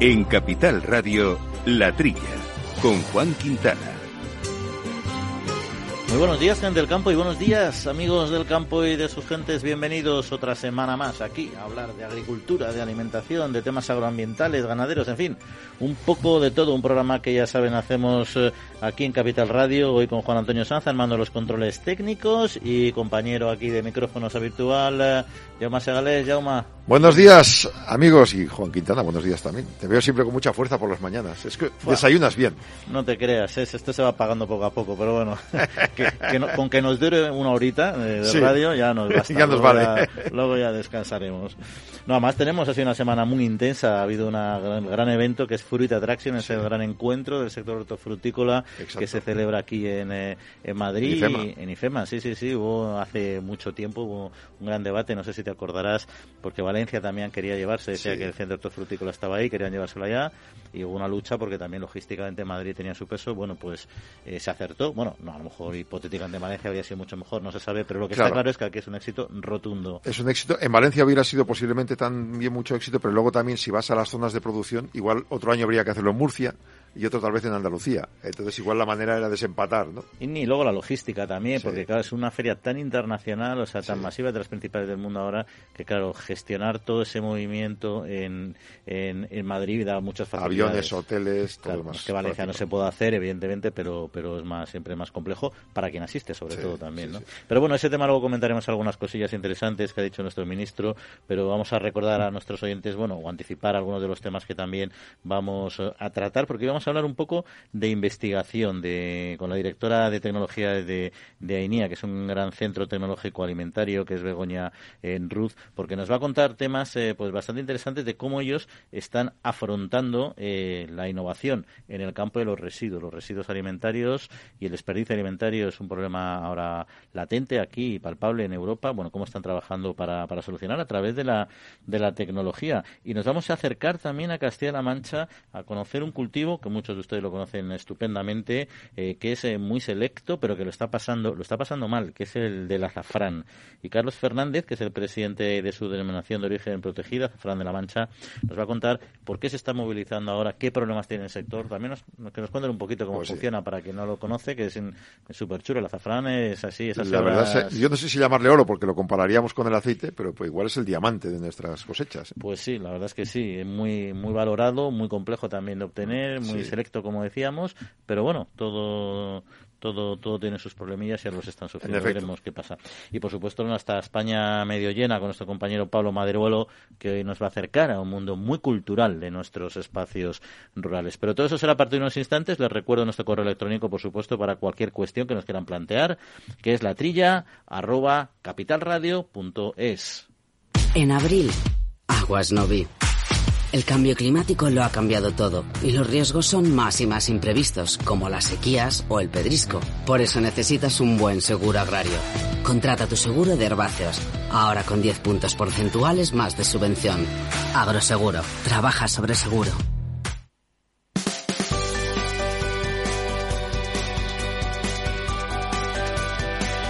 En Capital Radio, La Trilla, con Juan Quintana. Muy buenos días, gente del campo, y buenos días, amigos del campo y de sus gentes. Bienvenidos otra semana más aquí a hablar de agricultura, de alimentación, de temas agroambientales, ganaderos, en fin, un poco de todo. Un programa que ya saben hacemos eh, aquí en Capital Radio, hoy con Juan Antonio Sanz, armando los controles técnicos y compañero aquí de micrófonos habitual, eh, Jaume Segales. Jauma. Buenos días, amigos, y Juan Quintana, buenos días también. Te veo siempre con mucha fuerza por las mañanas. Es que desayunas bien. No te creas, esto se va pagando poco a poco, pero bueno. con que nos dure una horita de, radio ya nos basta. ya nos luego vale. Ya, luego ya descansaremos. No, además tenemos así una semana muy intensa. Ha habido un gran, gran, evento que es Fruit Attraction, es el gran encuentro del sector hortofrutícola que se celebra aquí en, eh, en Madrid. En IFEMA. Y, en IFEMA, sí, sí, sí. Hubo hace mucho tiempo hubo un gran debate, no sé si te acordarás, porque Valencia también quería llevarse, decía Sí. que el centro hortofrutícola estaba ahí, querían llevárselo allá, y hubo una lucha porque también logísticamente Madrid tenía su peso. Bueno, pues eh, se acertó. Bueno, no, a lo mejor hipotéticamente Valencia habría sido mucho mejor, no se sabe, pero lo que Claro. está claro es que aquí es un éxito rotundo. Es un éxito. En Valencia hubiera sido posiblemente también mucho éxito, pero luego también si vas a las zonas de producción, igual otro año habría que hacerlo en Murcia y otro tal vez en Andalucía. Entonces igual la manera era desempatar, ¿no? Y ni luego la logística también, Sí. porque claro, es una feria tan internacional, o sea, tan masiva de las principales del mundo ahora, que claro, gestionar todo ese movimiento en, en, en Madrid da muchas facilidades. Aviones, hoteles, todo Claro, más. que Valencia no se puede hacer, evidentemente, pero, pero es más siempre más complejo para quien asiste, sobre Sí, todo también. sí, ¿no? sí. Pero bueno, ese tema luego comentaremos algunas cosillas interesantes que ha dicho nuestro ministro, pero vamos a recordar a nuestros oyentes, bueno, o anticipar algunos de los temas que también vamos eh, a tratar, porque hoy vamos a hablar un poco de investigación de, con la directora de tecnología de, AINIA, que es un gran centro tecnológico alimentario, que es Begoña en Ruz, porque nos va a contar temas eh, pues bastante interesantes de cómo ellos están afrontando eh, la innovación en el campo de los residuos. Los residuos alimentarios y el desperdicio alimentario es un problema ahora latente aquí y palpable en Europa. Bueno, cómo están trabajando para, para solucionar a través de la, de la tecnología. Y nos vamos a acercar también a Castilla-La Mancha a conocer un cultivo que muchos de ustedes lo conocen estupendamente, eh, que es eh, muy selecto, pero que lo está pasando, lo está pasando mal, que es el del azafrán. Y Carlos Fernández, que es el presidente de su denominación de origen protegida, Azafrán de la Mancha, nos va a contar por qué se está movilizando ahora, qué problemas tiene el sector. También nos, que nos cuenten un poquito cómo Pues sí. funciona para quien no lo conoce, que es súper chulo. El azafrán es así, esas La verdad, horas- es- yo no sé si llamarle oro porque lo compararíamos con el aceite, pero pues igual es el diamante de nuestras cosechas. Pues sí, la verdad es que sí, muy muy valorado, muy complejo también de obtener, muy Sí. selecto como decíamos, pero bueno, todo todo todo tiene sus problemillas y ahora los están sufriendo, veremos qué pasa. Y por supuesto nuestra España medio llena con nuestro compañero Pablo Maderuelo que hoy nos va a acercar a un mundo muy cultural de nuestros espacios rurales. Pero todo eso será a partir de unos instantes, les recuerdo nuestro correo electrónico por supuesto para cualquier cuestión que nos quieran plantear, que es la trilla arroba capitalradio.es. En abril, aguas no vi. El cambio climático lo ha cambiado todo y los riesgos son más y más imprevistos, como las sequías o el pedrisco. Por eso necesitas un buen seguro agrario. Contrata tu seguro de herbáceos, ahora con 10 puntos porcentuales más de subvención. Agroseguro, trabaja sobre seguro.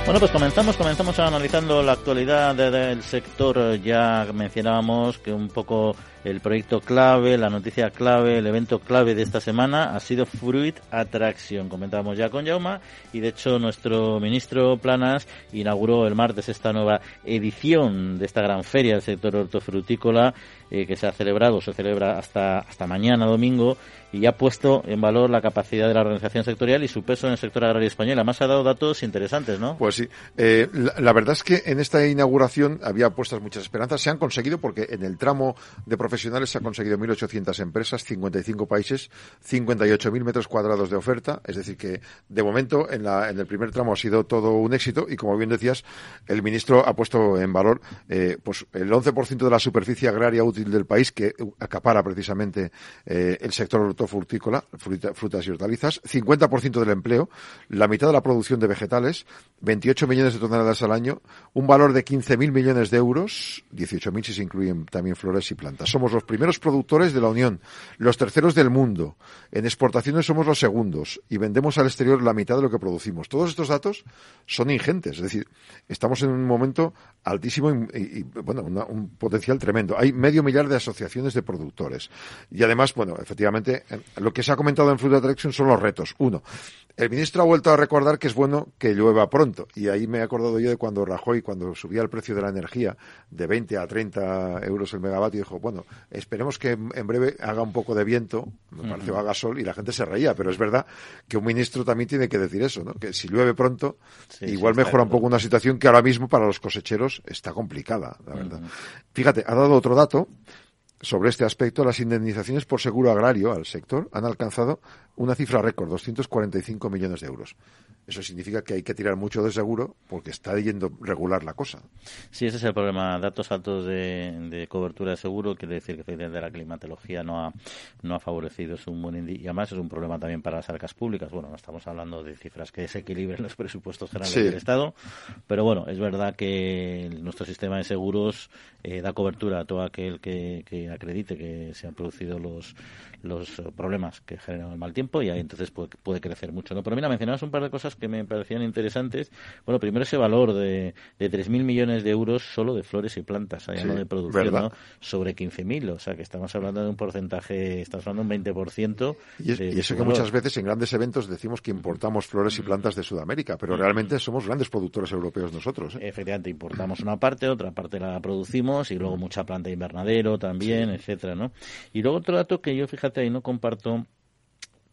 Bueno, pues comenzamos, comenzamos analizando la actualidad de- del sector. Ya mencionábamos que un poco el proyecto clave, la noticia clave, el evento clave de esta semana ha sido Fruit Attraction. Comentábamos ya con Jauma y de hecho nuestro ministro Planas inauguró el martes esta nueva edición de esta gran feria del sector hortofrutícola eh, que se ha celebrado, se celebra hasta, hasta mañana domingo y ha puesto en valor la capacidad de la organización sectorial y su peso en el sector agrario español. Además ha dado datos interesantes, ¿no? Pues sí. Eh, la, la verdad es que en esta inauguración había puestas muchas esperanzas. Se han conseguido porque en el tramo de profesionales han conseguido 1.800 empresas, 55 países, 58.000 metros cuadrados de oferta. Es decir, que de momento en, la, en el primer tramo ha sido todo un éxito y como bien decías, el ministro ha puesto en valor eh, pues el 11% de la superficie agraria útil del país que acapara precisamente eh, el sector hortofrutícola, fruta- frutas y hortalizas, 50% del empleo, la mitad de la producción de vegetales, 28 millones de toneladas al año, un valor de 15.000 millones de euros, 18.000 si se incluyen también flores y plantas. Somos los primeros productores de la Unión, los terceros del mundo. En exportaciones somos los segundos y vendemos al exterior la mitad de lo que producimos. Todos estos datos son ingentes. Es decir, estamos en un momento altísimo y, bueno, un potencial tremendo. Hay medio millar de asociaciones de productores. Y además, bueno, efectivamente, lo que se ha comentado en Fruit Attraction son los retos. Uno, el ministro ha vuelto a recordar que es bueno que llueva pronto. Y ahí me he acordado yo de cuando Rajoy, cuando subía el precio de la energía de 20 a 30 euros el megavatio, dijo, bueno, esperemos que en breve haga un poco de viento, me parece haga sol, y la gente se reía. Pero es verdad que un ministro también tiene que decir eso, ¿no? Que si llueve pronto, igual mejora un poco una situación que ahora mismo para los cosecheros está complicada, la verdad. Fíjate, ha dado otro dato sobre este aspecto, las indemnizaciones por seguro agrario al sector han alcanzado una cifra récord, 245 millones de euros. Eso significa que hay que tirar mucho de seguro porque está yendo regular la cosa. Sí, ese es el problema. Datos altos de, cobertura de seguro quiere decir que efectivamente la climatología no ha, no ha favorecido. Es un buen y además es un problema también para las arcas públicas. Bueno, no estamos hablando de cifras que desequilibren los presupuestos generales del Estado, pero bueno, es verdad que nuestro sistema de seguros eh, da cobertura a todo aquel que, que acredite que se han producido los los problemas que generan el mal tiempo y ahí entonces puede, puede crecer mucho. ¿no? Pero mira, mencionabas un par de cosas que me parecían interesantes. Bueno, primero ese valor de, de 3.000 millones de euros solo de flores y plantas, allá no de producción, ¿no? sobre 15.000. O sea, que estamos hablando de un porcentaje, estamos hablando de un 20%. Y, y eso que muchas veces en grandes eventos decimos que importamos flores y plantas de Sudamérica, pero realmente somos grandes productores europeos nosotros. ¿eh? Efectivamente, importamos una parte, otra parte la producimos y luego mucha planta de invernadero también, etcétera, ¿no? Y luego otro dato que yo, fíjate, y no comparto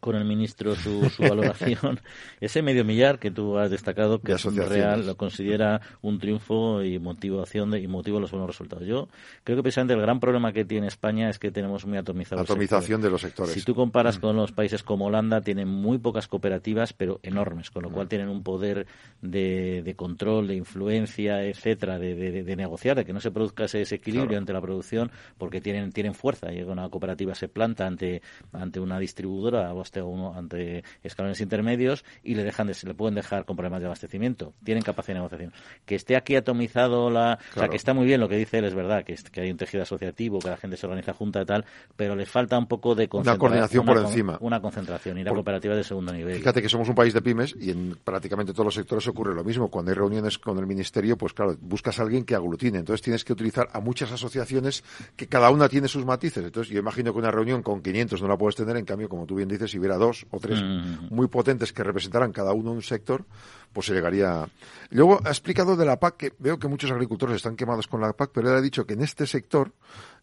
con el ministro su, su valoración. Ese medio millar que tú has destacado, que es real, lo considera un triunfo y motivación de, y motivo de los buenos resultados. Yo creo que precisamente el gran problema que tiene España es que tenemos muy atomizado. Atomización de los sectores. Si tú comparas mm. con los países como Holanda, tienen muy pocas cooperativas, pero enormes, con lo cual mm. tienen un poder de, de control, de influencia, etcétera, de, de, negociar, de que no se produzca ese desequilibrio ante la producción, porque tienen, tienen fuerza. Llega una cooperativa, se planta ante, ante una distribuidora o hasta uno ante escalones intermedios y le dejan de, le pueden dejar con problemas de abastecimiento. Tienen capacidad de negociación. Que esté aquí atomizado la, o sea, que está muy bien lo que dice él es verdad, que, que hay un tejido asociativo, que la gente se organiza junta y tal, pero le falta un poco de una coordinación por encima, una concentración y la cooperativa de segundo nivel. Fíjate que somos un país de pymes y en prácticamente todos los sectores ocurre lo mismo. Cuando hay reuniones con el ministerio, pues claro, buscas a alguien que aglutine. Entonces tienes que utilizar a muchas asociaciones que cada una tiene sus matices. Entonces yo imagino que una reunión con 500 no la puedes tener, en cambio, como tú bien dices, si hubiera dos o tres mm. muy potentes que representaran cada uno un sector, pues se llegaría. Luego ha explicado de la PAC, que veo que muchos agricultores están quemados con la PAC, pero él ha dicho que en este sector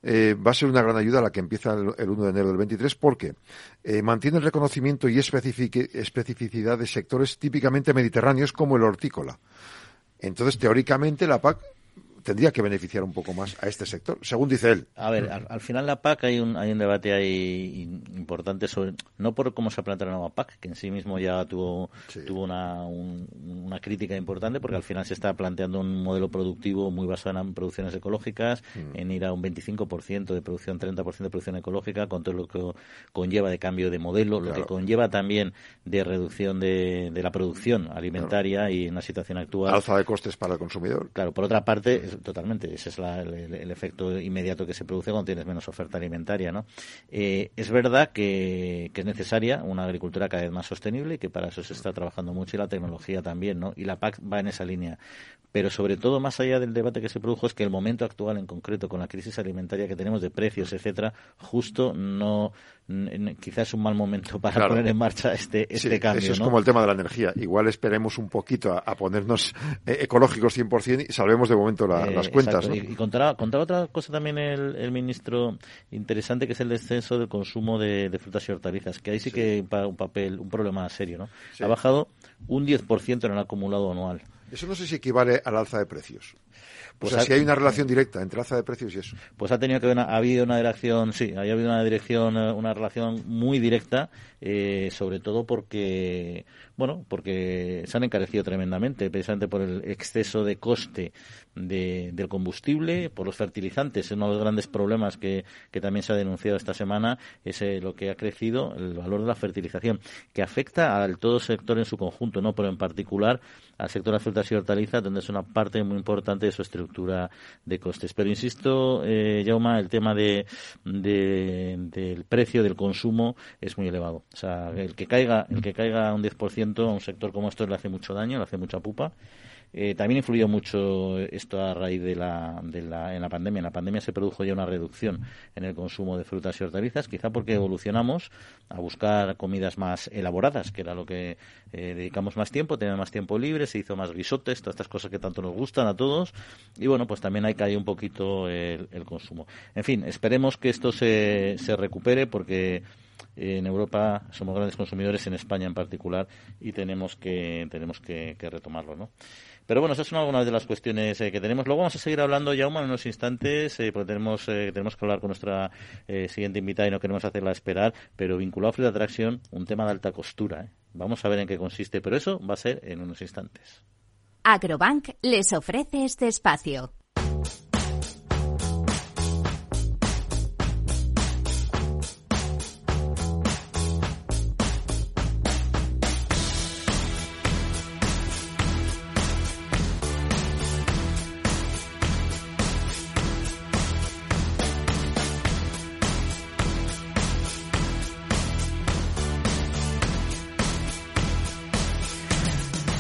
eh, va a ser una gran ayuda la que empieza el, 1 de enero del 23, porque eh, mantiene el reconocimiento y especificidad de sectores típicamente mediterráneos como el hortícola. Entonces, teóricamente, la PAC tendría que beneficiar un poco más a este sector, según dice él. A ver, al, final la PAC hay un, hay un debate ahí importante sobre, no por cómo se ha planteado la nueva PAC, que en sí mismo ya tuvo, tuvo una, una crítica importante, porque al final se está planteando un modelo productivo muy basado en producciones ecológicas, mm. en ir a un 25% de producción, 30% de producción ecológica, con todo lo que conlleva de cambio de modelo, lo que conlleva también de reducción de, de la producción alimentaria y en la situación actual. Alza de costes para el consumidor. Claro, por otra parte, totalmente. Ese es el, efecto inmediato que se produce cuando tienes menos oferta alimentaria, ¿no? Eh, es verdad que, es necesaria una agricultura cada vez más sostenible y que para eso se está trabajando mucho y la tecnología también, ¿no? Y la PAC va en esa línea. Pero sobre todo, más allá del debate que se produjo, es que el momento actual en concreto, con la crisis alimentaria que tenemos de precios, etcétera, justo no, quizás es un mal momento para poner en marcha este, este cambio. Eso es como el tema de la energía. Igual esperemos un poquito a, ponernos eh, ecológicos 100% y salvemos de momento la, las cuentas. Y, y contaba, otra cosa también el, el, ministro interesante, que es el descenso del consumo de, frutas y hortalizas, que ahí sí, que que un papel, un problema serio. ¿no? Ha bajado un 10% en el acumulado anual. Eso no sé si equivale al alza de precios. Pues o sea, si hay una relación directa entre alza de precios y eso. Pues ha tenido que haber ha habido una dirección, sí, ha habido una dirección, eh, una relación muy directa, eh, sobre todo porque, bueno, porque se han encarecido tremendamente, precisamente por el exceso de coste de, del combustible, por los fertilizantes. Uno de los grandes problemas que, que también se ha denunciado esta semana es eh, lo que ha crecido el valor de la fertilización, que afecta al todo sector en su conjunto no, pero en particular al sector de las frutas y hortalizas, donde es una parte muy importante de su estructura de costes. Pero insisto, eh, Jauma, el tema de, del precio del consumo es muy elevado. O sea, el que caiga, el que caiga un 10% a un sector como esto le hace mucho daño, le hace mucha pupa. Eh, también influyó mucho esto a raíz de la, de la, en la pandemia. En la pandemia se produjo ya una reducción en el consumo de frutas y hortalizas, quizá porque evolucionamos a buscar comidas más elaboradas, que era lo que eh, dedicamos más tiempo, tenía más tiempo libre, se hizo más guisotes, todas estas cosas que tanto nos gustan a todos. Y bueno, pues también hay caído un poquito el, el consumo. En fin, esperemos que esto se, se recupere porque en Europa somos grandes consumidores, en España en particular, y tenemos que, tenemos que, que retomarlo, ¿no? Pero bueno, esas son algunas de las cuestiones eh, que tenemos. Luego vamos a seguir hablando, ya en unos instantes, eh, porque tenemos, eh, tenemos que hablar con nuestra siguiente invitada y no queremos hacerla esperar, pero vinculado a Free Attraction, un tema de alta costura. Vamos a ver en qué consiste, pero eso va a ser en unos instantes. Agrobank les ofrece este espacio.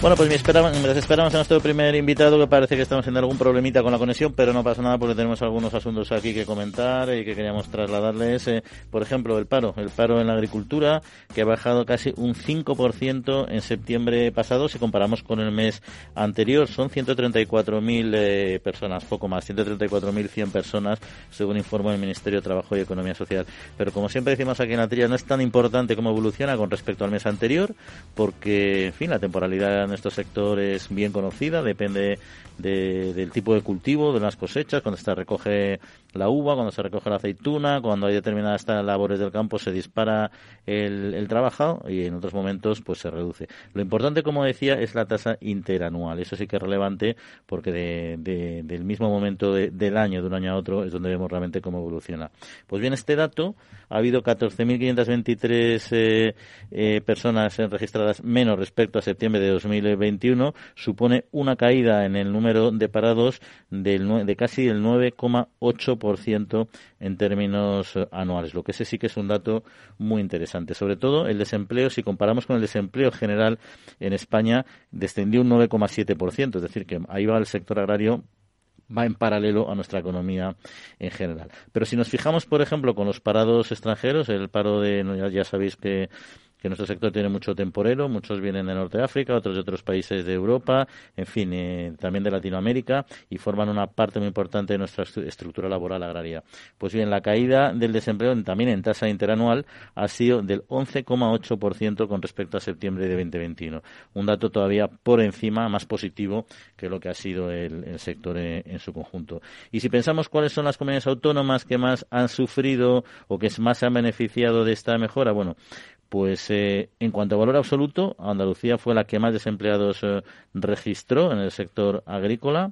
Bueno, pues mientras esperamos a nuestro primer invitado, que parece que estamos teniendo algún problemita con la conexión, pero no pasa nada porque tenemos algunos asuntos aquí que comentar y que queríamos trasladarles. Eh, por ejemplo, el paro, el paro en la agricultura, que ha bajado casi un 5% en septiembre pasado si comparamos con el mes anterior. Son 134.000 eh, personas, poco más, 134.100 personas, según informa el Ministerio de Trabajo y Economía Social. Pero como siempre decimos aquí en la trilla, no es tan importante cómo evoluciona con respecto al mes anterior, porque, en fin, la temporalidad estos sectores bien conocida, depende del tipo de cultivo, de las cosechas, cuando se recoge la uva, cuando se recoge la aceituna, cuando hay determinadas labores del campo se dispara el, el trabajo y en otros momentos pues se reduce. Lo importante, como decía, es la tasa interanual. Eso sí que es relevante porque de, del mismo momento del año, de un año a otro, es donde vemos realmente cómo evoluciona. Pues bien, este dato, ha habido 14.523 eh, eh, personas registradas menos respecto a septiembre de 2021, supone una caída en el número de parados del, de casi el 9,8% en términos eh, anuales, lo que ese sí que es un dato muy interesante. Sobre todo el desempleo, si comparamos con el desempleo general en España, descendió un 9,7%, es decir, que ahí va el sector agrario va en paralelo a nuestra economía en general. Pero si nos fijamos, por ejemplo, con los parados extranjeros, el paro de, ya sabéis que que nuestro sector tiene mucho temporero, muchos vienen de Norte África, otros de otros países de Europa, en fin, eh, también de Latinoamérica y forman una parte muy importante de nuestra estructura laboral agraria. Pues bien, la caída del desempleo también en tasa interanual ha sido del 11,8% con respecto a septiembre de 2021. Un dato todavía por encima, más positivo que lo que ha sido el, sector en, en, su conjunto. Y si pensamos cuáles son las comunidades autónomas que más han sufrido o que más se han beneficiado de esta mejora, bueno, pues eh, en cuanto a valor absoluto, Andalucía fue la que más desempleados eh, registró en el sector agrícola.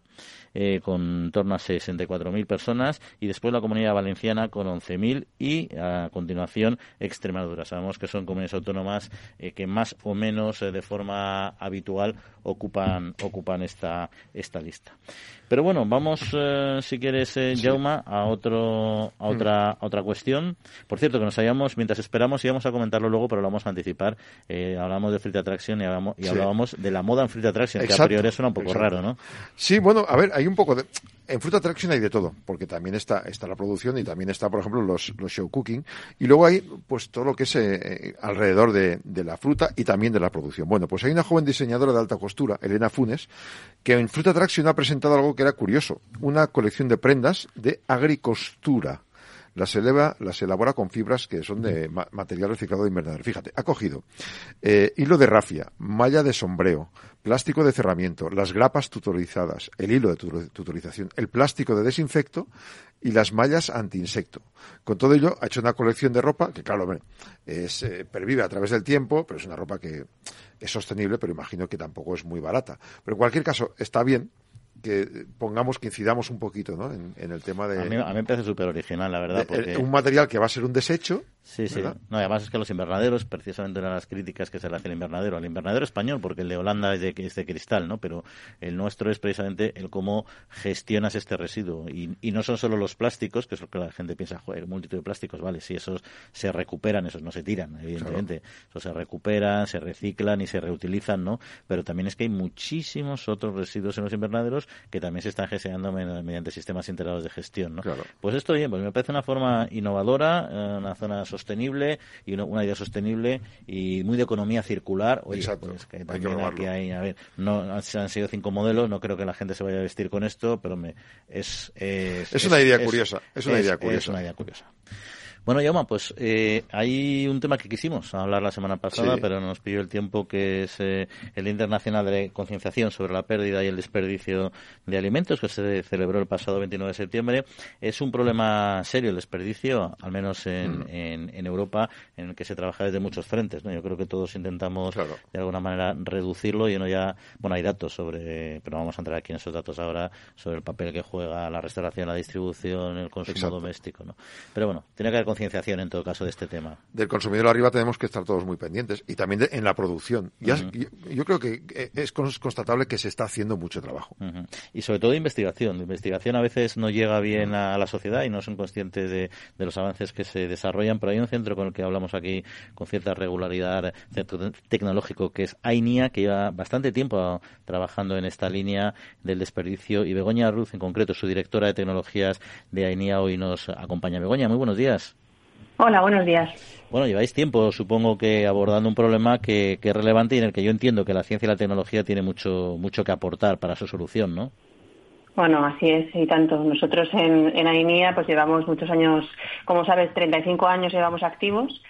Eh, con en torno a 64.000 personas, y después la comunidad valenciana con 11.000 y a continuación Extremadura. Sabemos que son comunidades autónomas eh, que más o menos eh, de forma habitual ocupan, ocupan esta, esta lista. Pero bueno, vamos, si quieres, Jauma, a, otro, a, mm. otra, otra cuestión. Por cierto, que nos hayamos, mientras esperamos, íbamos a comentarlo luego, pero lo vamos a anticipar. hablamos de Free Attraction y, hablamos, y hablábamos de la moda en Free Attraction, que a priori suena un poco raro, ¿no? Sí, bueno, a ver, hay un poco de... En Fruit Attraction hay de todo, porque también está, está la producción y también está, por ejemplo, los, los show cooking. Y luego hay, pues, todo lo que es eh, alrededor de, de, la fruta y también de la producción. Bueno, pues hay una joven diseñadora de alta costura, Elena Funes, que en Fruit Attraction ha presentado algo que era curioso. Una colección de prendas de agricostura las eleva, las elabora con fibras que son de material reciclado de invernadero. Fíjate, ha cogido eh, hilo de rafia, malla de sombreo, plástico de cerramiento, las grapas tutorizadas, el hilo de tutorización, el plástico de desinfecto y las mallas anti-insecto. Con todo ello, ha hecho una colección de ropa que, claro, es, eh, pervive a través del tiempo, pero es una ropa que es sostenible, pero imagino que tampoco es muy barata. Pero en cualquier caso, está bien que pongamos, que incidamos un poquito ¿no? en, el tema de... A mí, me parece súper original, la verdad. un material que va a ser un desecho Sí, sí. No, además es que los invernaderos, precisamente una de las críticas que se le hace al invernadero, al invernadero español, porque el de Holanda es de, es de cristal, ¿no? Pero el nuestro es precisamente el cómo gestionas este residuo. Y, y no son solo los plásticos, que es lo que la gente piensa, joder, multitud de plásticos, vale, si esos se recuperan, esos no se tiran, evidentemente. Esos se recuperan, se reciclan y se reutilizan, ¿no? Pero también es que hay muchísimos otros residuos en los invernaderos que también se están gestionando mediante sistemas integrados de gestión, ¿no? Pues esto bien, pues me parece una forma innovadora, eh, una zona sostenible y una, idea sostenible y muy de economía circular. Oye, pues que también aquí hay, a ver, no han sido cinco modelos, no creo que la gente se vaya a vestir con esto, pero me, es, es, una idea curiosa, es una idea curiosa. Es una idea curiosa. Bueno, Yoma, pues eh, hay un tema que quisimos hablar la semana pasada, pero nos pidió el tiempo, que es eh, el Internacional de Concienciación sobre la Pérdida y el Desperdicio de Alimentos, que se celebró el pasado 29 de septiembre. Es un problema serio el desperdicio, al menos en, mm. en, Europa, en el que se trabaja desde muchos frentes. ¿no? Yo creo que todos intentamos, de alguna manera, reducirlo y no ya, bueno, hay datos sobre, pero vamos a entrar aquí en esos datos ahora, sobre el papel que juega la restauración, la distribución, el consumo doméstico. ¿no? Pero bueno, tiene que haber concienciación en todo caso de este tema. Del consumidor arriba tenemos que estar todos muy pendientes y también en la producción. Ya, yo, creo que eh, es constatable que se está haciendo mucho trabajo. Y sobre todo de investigación. De investigación a veces no llega bien a la sociedad y no son conscientes de, los avances que se desarrollan, pero hay un centro con el que hablamos aquí con cierta regularidad, centro tecnológico que es AINIA, que lleva bastante tiempo trabajando en esta línea del desperdicio y Begoña Ruz en concreto, su directora de tecnologías de AINIA, hoy nos acompaña. Begoña, muy buenos días. Hola, buenos días. Bueno, lleváis tiempo, supongo que abordando un problema que, es relevante y en el que yo entiendo que la ciencia y la tecnología tienen mucho, mucho que aportar para su solución, ¿no? Bueno, así es, y tanto. Nosotros en, en AINIA pues llevamos muchos años, como sabes, 35 años llevamos activos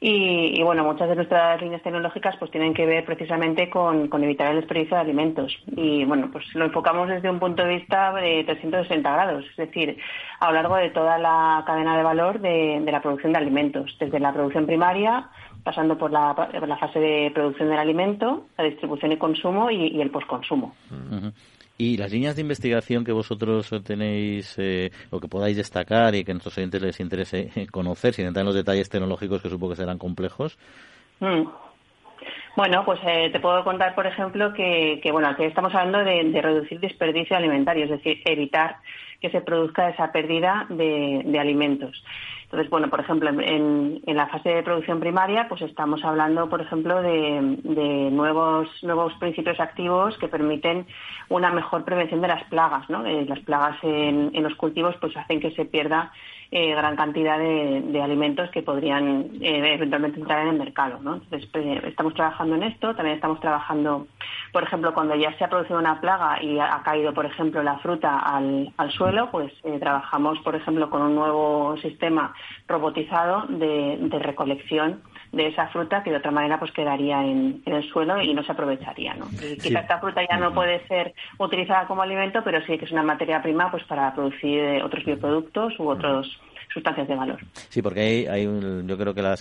y, bueno, muchas de nuestras líneas tecnológicas pues tienen que ver precisamente con, evitar el desperdicio de alimentos. Y bueno, pues lo enfocamos desde un punto de vista de 360 grados, es decir, a lo largo de toda la cadena de valor de, la producción de alimentos, desde la producción primaria, pasando por la, fase de producción del alimento, la distribución y consumo y, el postconsumo. Y las líneas de investigación que vosotros tenéis eh, o que podáis destacar y que a nuestros oyentes les interese conocer, sin entrar en los detalles tecnológicos que supongo que serán complejos. Mm. Bueno, pues eh, te puedo contar, por ejemplo, que, bueno, que estamos hablando de, reducir desperdicio alimentario, es decir, evitar que se produzca esa pérdida de alimentos. Entonces, bueno, por ejemplo, en, la fase de producción primaria, pues estamos hablando, por ejemplo, de, nuevos, nuevos principios activos que permiten una mejor prevención de las plagas, ¿no? Eh, las plagas en, en, los cultivos pues hacen que se pierda eh, gran cantidad de, alimentos que podrían eh, eventualmente entrar en el mercado. ¿no? Entonces, pues, estamos trabajando en esto, también estamos trabajando, por ejemplo, cuando ya se ha producido una plaga y ha, caído, por ejemplo, la fruta al, suelo, pues eh, trabajamos, por ejemplo, con un nuevo sistema robotizado de, recolección de esa fruta que de otra manera pues quedaría en, el suelo y no se aprovecharía ¿no? quizá esta fruta ya no puede ser utilizada como alimento pero sí que es una materia prima pues para producir otros bioproductos u otros sustancias de valor. Sí, porque hay, hay un, yo creo que el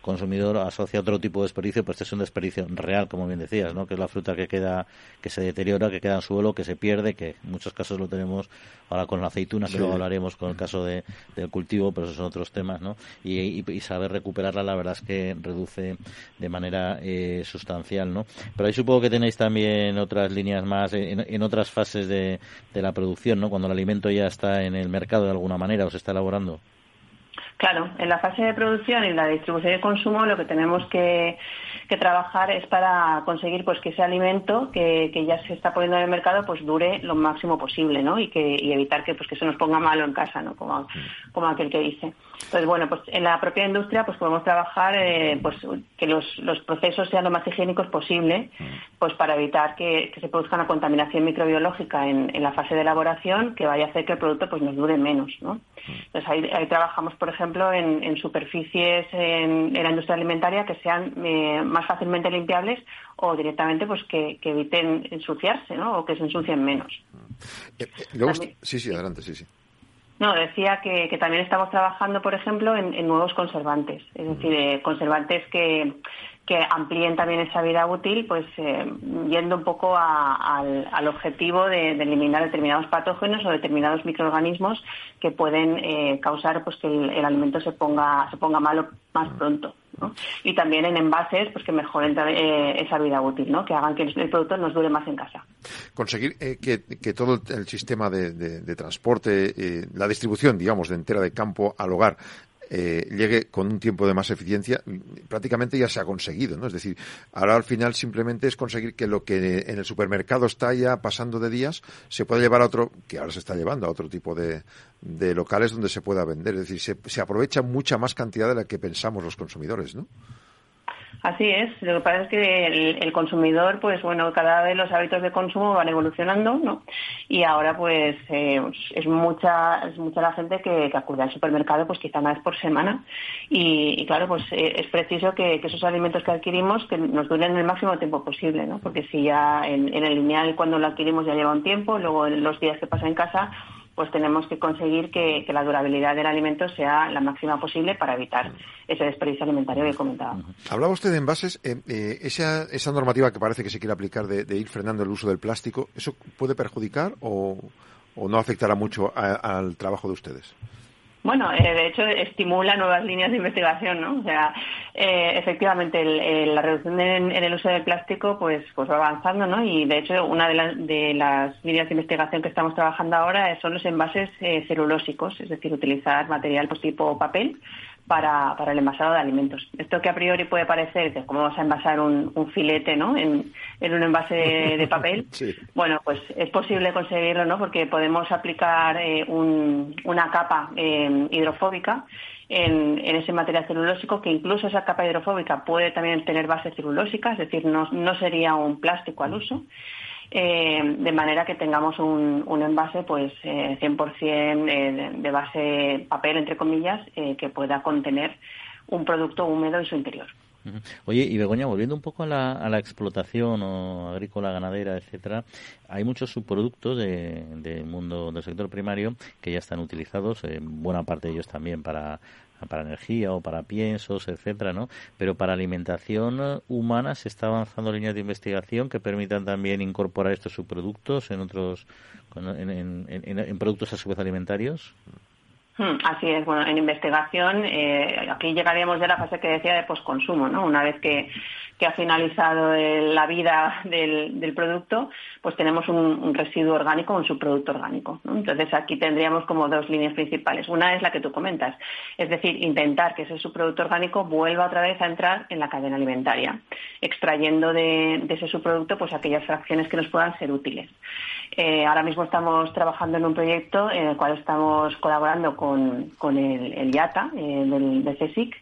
consumidor asocia otro tipo de desperdicio, pues este es un desperdicio real, como bien decías, ¿no? que es la fruta que queda, que se deteriora, que queda en suelo, que se pierde, que en muchos casos lo tenemos ahora con la aceituna, que luego hablaremos con el caso de, del cultivo, pero esos son otros temas, ¿no? Y, saber recuperarla, la verdad es que reduce de manera eh, sustancial, ¿no? Pero ahí supongo que tenéis también otras líneas más en, en otras fases de, de la producción, ¿no? Cuando el alimento ya está en el mercado de alguna manera o se está elaborando. Claro, en la fase de producción y la distribución y consumo lo que tenemos que, trabajar es para conseguir pues que ese alimento que, ya se está poniendo en el mercado pues dure lo máximo posible, ¿no? Y que evitar que pues que se nos ponga malo en casa, ¿no? Como, como aquel que dice. Entonces bueno, pues en la propia industria pues podemos trabajar eh, pues que los, procesos sean lo más higiénicos posible, pues para evitar que, se produzca una contaminación microbiológica en, la fase de elaboración que vaya a hacer que el producto pues nos dure menos, ¿no? Entonces ahí, trabajamos, por ejemplo, en, superficies en, la industria alimentaria que sean eh, más fácilmente limpiables o directamente pues que, eviten ensuciarse, ¿no? O que se ensucien menos. Eh, eh, sí, sí, adelante, sí, sí. No, decía que, también estamos trabajando, por ejemplo, en, nuevos conservantes, es decir, conservantes que, que amplíen también esa vida útil, pues eh, yendo un poco al, objetivo de, eliminar determinados patógenos o determinados microorganismos que pueden eh, causar pues que el, alimento se ponga se ponga malo más pronto. Y también en envases pues que mejoren eh, esa vida útil, ¿no? que hagan que el producto nos dure más en casa. Conseguir que, todo el sistema de, de transporte, la distribución, digamos, de entera de campo al hogar eh, llegue con un tiempo de más eficiencia, prácticamente ya se ha conseguido, ¿no? Es decir, ahora al final simplemente es conseguir que lo que en el supermercado está ya pasando de días se pueda llevar a otro, que ahora se está llevando a otro tipo de, de locales donde se pueda vender. Es decir, se, se aprovecha mucha más cantidad de la que pensamos los consumidores, ¿no? Así es. Lo que pasa es que el, consumidor, pues bueno, cada vez los hábitos de consumo van evolucionando, ¿no? Y ahora, pues eh, es mucha es mucha la gente que, acude al supermercado, pues quizá una vez por semana. Y, claro, pues eh, es preciso que, esos alimentos que adquirimos que nos duren el máximo tiempo posible, ¿no? Porque si ya en, en el lineal cuando lo adquirimos ya lleva un tiempo, luego en los días que pasa en casa pues tenemos que conseguir que, la durabilidad del alimento sea la máxima posible para evitar ese desperdicio alimentario que comentaba. Hablaba usted de envases. Eh, eh, esa, esa normativa que parece que se quiere aplicar de, ir frenando el uso del plástico, ¿eso puede perjudicar o, no afectará mucho al trabajo de ustedes? Bueno, eh, de hecho estimula nuevas líneas de investigación, ¿no? O sea, eh, efectivamente la reducción en, el uso del plástico pues pues va avanzando, ¿no? Y de hecho una de, las líneas de investigación que estamos trabajando ahora son los envases eh, celulósicos, es decir, utilizar material pues tipo papel para, para el envasado de alimentos. Esto que a priori puede parecer, de cómo vas a envasar un, filete ¿no? en, un envase de, papel, bueno, pues es posible conseguirlo, ¿no? Porque podemos aplicar eh, una capa eh, hidrofóbica en, ese material celulósico, que incluso esa capa hidrofóbica puede también tener base celulósica, es decir, no, no sería un plástico al uso. Eh, de manera que tengamos un, un envase pues eh, 100% eh, de, base papel, entre comillas, eh, que pueda contener un producto húmedo en su interior. Oye, y Begoña, volviendo un poco a la, a la explotación o agrícola, ganadera, etcétera, hay muchos subproductos del de mundo del sector primario que ya están utilizados, buena parte de ellos también para para energía o para piensos, etcétera, ¿no? Pero para alimentación humana se está avanzando líneas de investigación que permitan también incorporar estos subproductos en otros, en, en, productos a su vez alimentarios. Hmm, así es, bueno, en investigación, eh, aquí llegaríamos ya a la fase que decía de posconsumo, ¿no? Una vez que que ha finalizado la vida del, producto, pues tenemos un, residuo orgánico, un subproducto orgánico. Entonces aquí tendríamos como dos líneas principales. Una es la que tú comentas, es decir, intentar que ese subproducto orgánico vuelva otra vez a entrar en la cadena alimentaria, extrayendo de, ese subproducto pues aquellas fracciones que nos puedan ser útiles. Eh, ahora mismo estamos trabajando en un proyecto en el cual estamos colaborando con, el, el IATA eh, del, del CSIC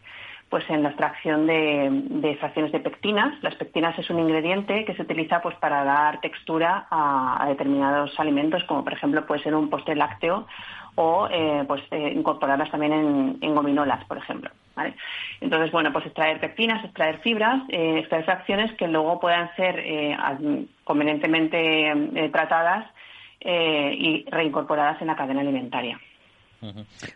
pues en la extracción de, fracciones de pectinas. Las pectinas es un ingrediente que se utiliza pues para dar textura a, determinados alimentos, como por ejemplo puede ser un postre lácteo o eh, pues eh, incorporarlas también en, gominolas, por ejemplo. Entonces, bueno, pues extraer pectinas, extraer fibras, eh, extraer fracciones que luego puedan ser convenientemente tratadas y reincorporadas en la cadena alimentaria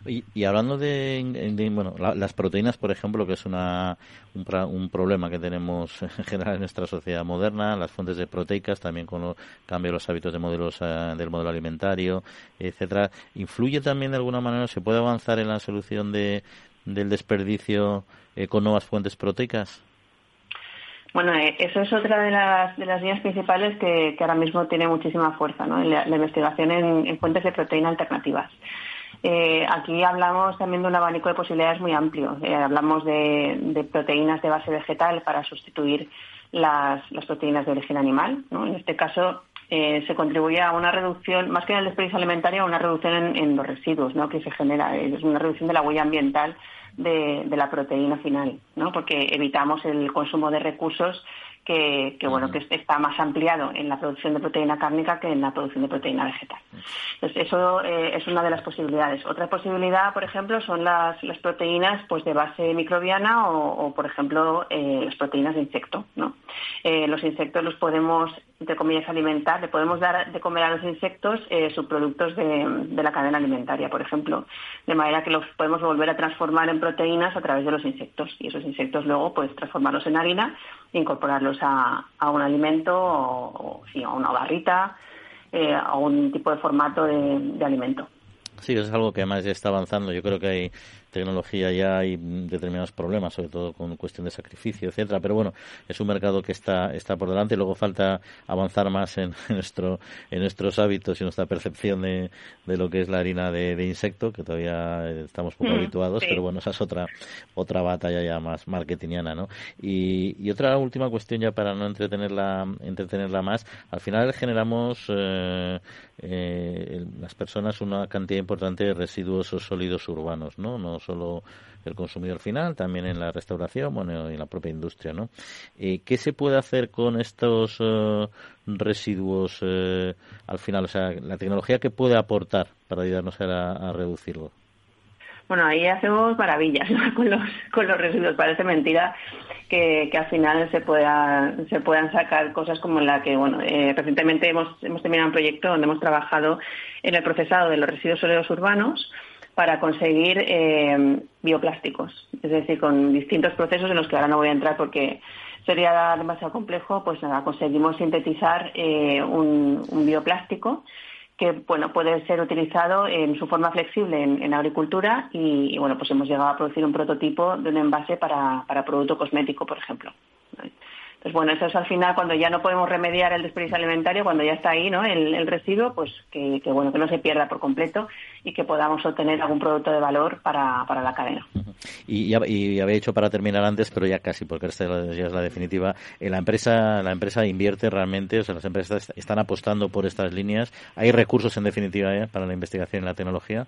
y, hablando de, bueno, las proteínas, por ejemplo, que es una, un, problema que tenemos en general en nuestra sociedad moderna, las fuentes de proteicas, también con el cambio de los hábitos de modelos eh, del modelo alimentario, etcétera, ¿influye también de alguna manera, se puede avanzar en la solución de, del desperdicio eh, con nuevas fuentes proteicas? Bueno, eh, eso es otra de las, de las líneas principales que, ahora mismo tiene muchísima fuerza, ¿no? la, investigación en fuentes de proteína alternativas. Eh, aquí hablamos también de un abanico de posibilidades muy amplio. Eh, hablamos de, proteínas de base vegetal para sustituir las, proteínas de origen animal. En este caso, eh, se contribuye a una reducción, más que en el desperdicio alimentario, a una reducción en, los residuos que se genera. Es una reducción de la huella ambiental de, de la proteína final, ¿no? porque evitamos el consumo de recursos que, bueno que está más ampliado en la producción de proteína cárnica que en la producción de proteína vegetal. Entonces eso eh, es una de las posibilidades. Otra posibilidad, por ejemplo, son las, las proteínas pues de base microbiana o, por ejemplo, eh, las proteínas de insecto. ¿no? Eh, los insectos los podemos entre comillas, alimentar, le podemos dar de comer a los insectos eh, subproductos de, la cadena alimentaria, por ejemplo, de manera que los podemos volver a transformar en proteínas a través de los insectos y esos insectos luego pues transformarlos en harina e incorporarlos a, a un alimento o, sí, a una barrita, eh, a un tipo de formato de, de alimento. Sí, es algo que además ya está avanzando. Yo creo que hay tecnología ya hay determinados problemas, sobre todo con cuestión de sacrificio, etcétera. Pero bueno, es un mercado que está, está por delante luego falta avanzar más en, nuestro, en nuestros hábitos y nuestra percepción de, de lo que es la harina de, insecto, que todavía estamos poco mm, habituados, pero bueno, esa es otra, otra batalla ya más marketingiana, ¿no? Y, y otra última cuestión ya para no entretenerla, entretenerla más, al final generamos eh, eh, las personas una cantidad importante de residuos sólidos urbanos, ¿no? No solo el consumidor final, también en la restauración, bueno, y en la propia industria, ¿no? Eh, ¿Qué se puede hacer con estos eh, residuos eh, al final? O sea, la tecnología que puede aportar para ayudarnos a, reducirlo. Bueno, ahí hacemos maravillas con, los, con los residuos. Parece mentira que, que, al final se pueda, se puedan sacar cosas como la que, bueno, recientemente hemos, hemos terminado un proyecto donde hemos trabajado en el procesado de los residuos sólidos urbanos para conseguir eh, bioplásticos, es decir, con distintos procesos en los que ahora no voy a entrar porque sería demasiado complejo, pues nada, conseguimos sintetizar eh, un, bioplástico que bueno puede ser utilizado en su forma flexible en, agricultura y, bueno pues hemos llegado a producir un prototipo de un envase para, para producto cosmético, por ejemplo. Pues bueno, eso es al final cuando ya no podemos remediar el desperdicio alimentario, cuando ya está ahí, ¿no? El, residuo, pues que, bueno, que no se pierda por completo y que podamos obtener algún producto de valor para, para la cadena. Y, ya, y había hecho para terminar antes, pero ya casi, porque esta ya es la definitiva. Eh, la empresa, la empresa invierte realmente, o sea, las empresas están apostando por estas líneas. ¿Hay recursos en definitiva eh, para la investigación y la tecnología?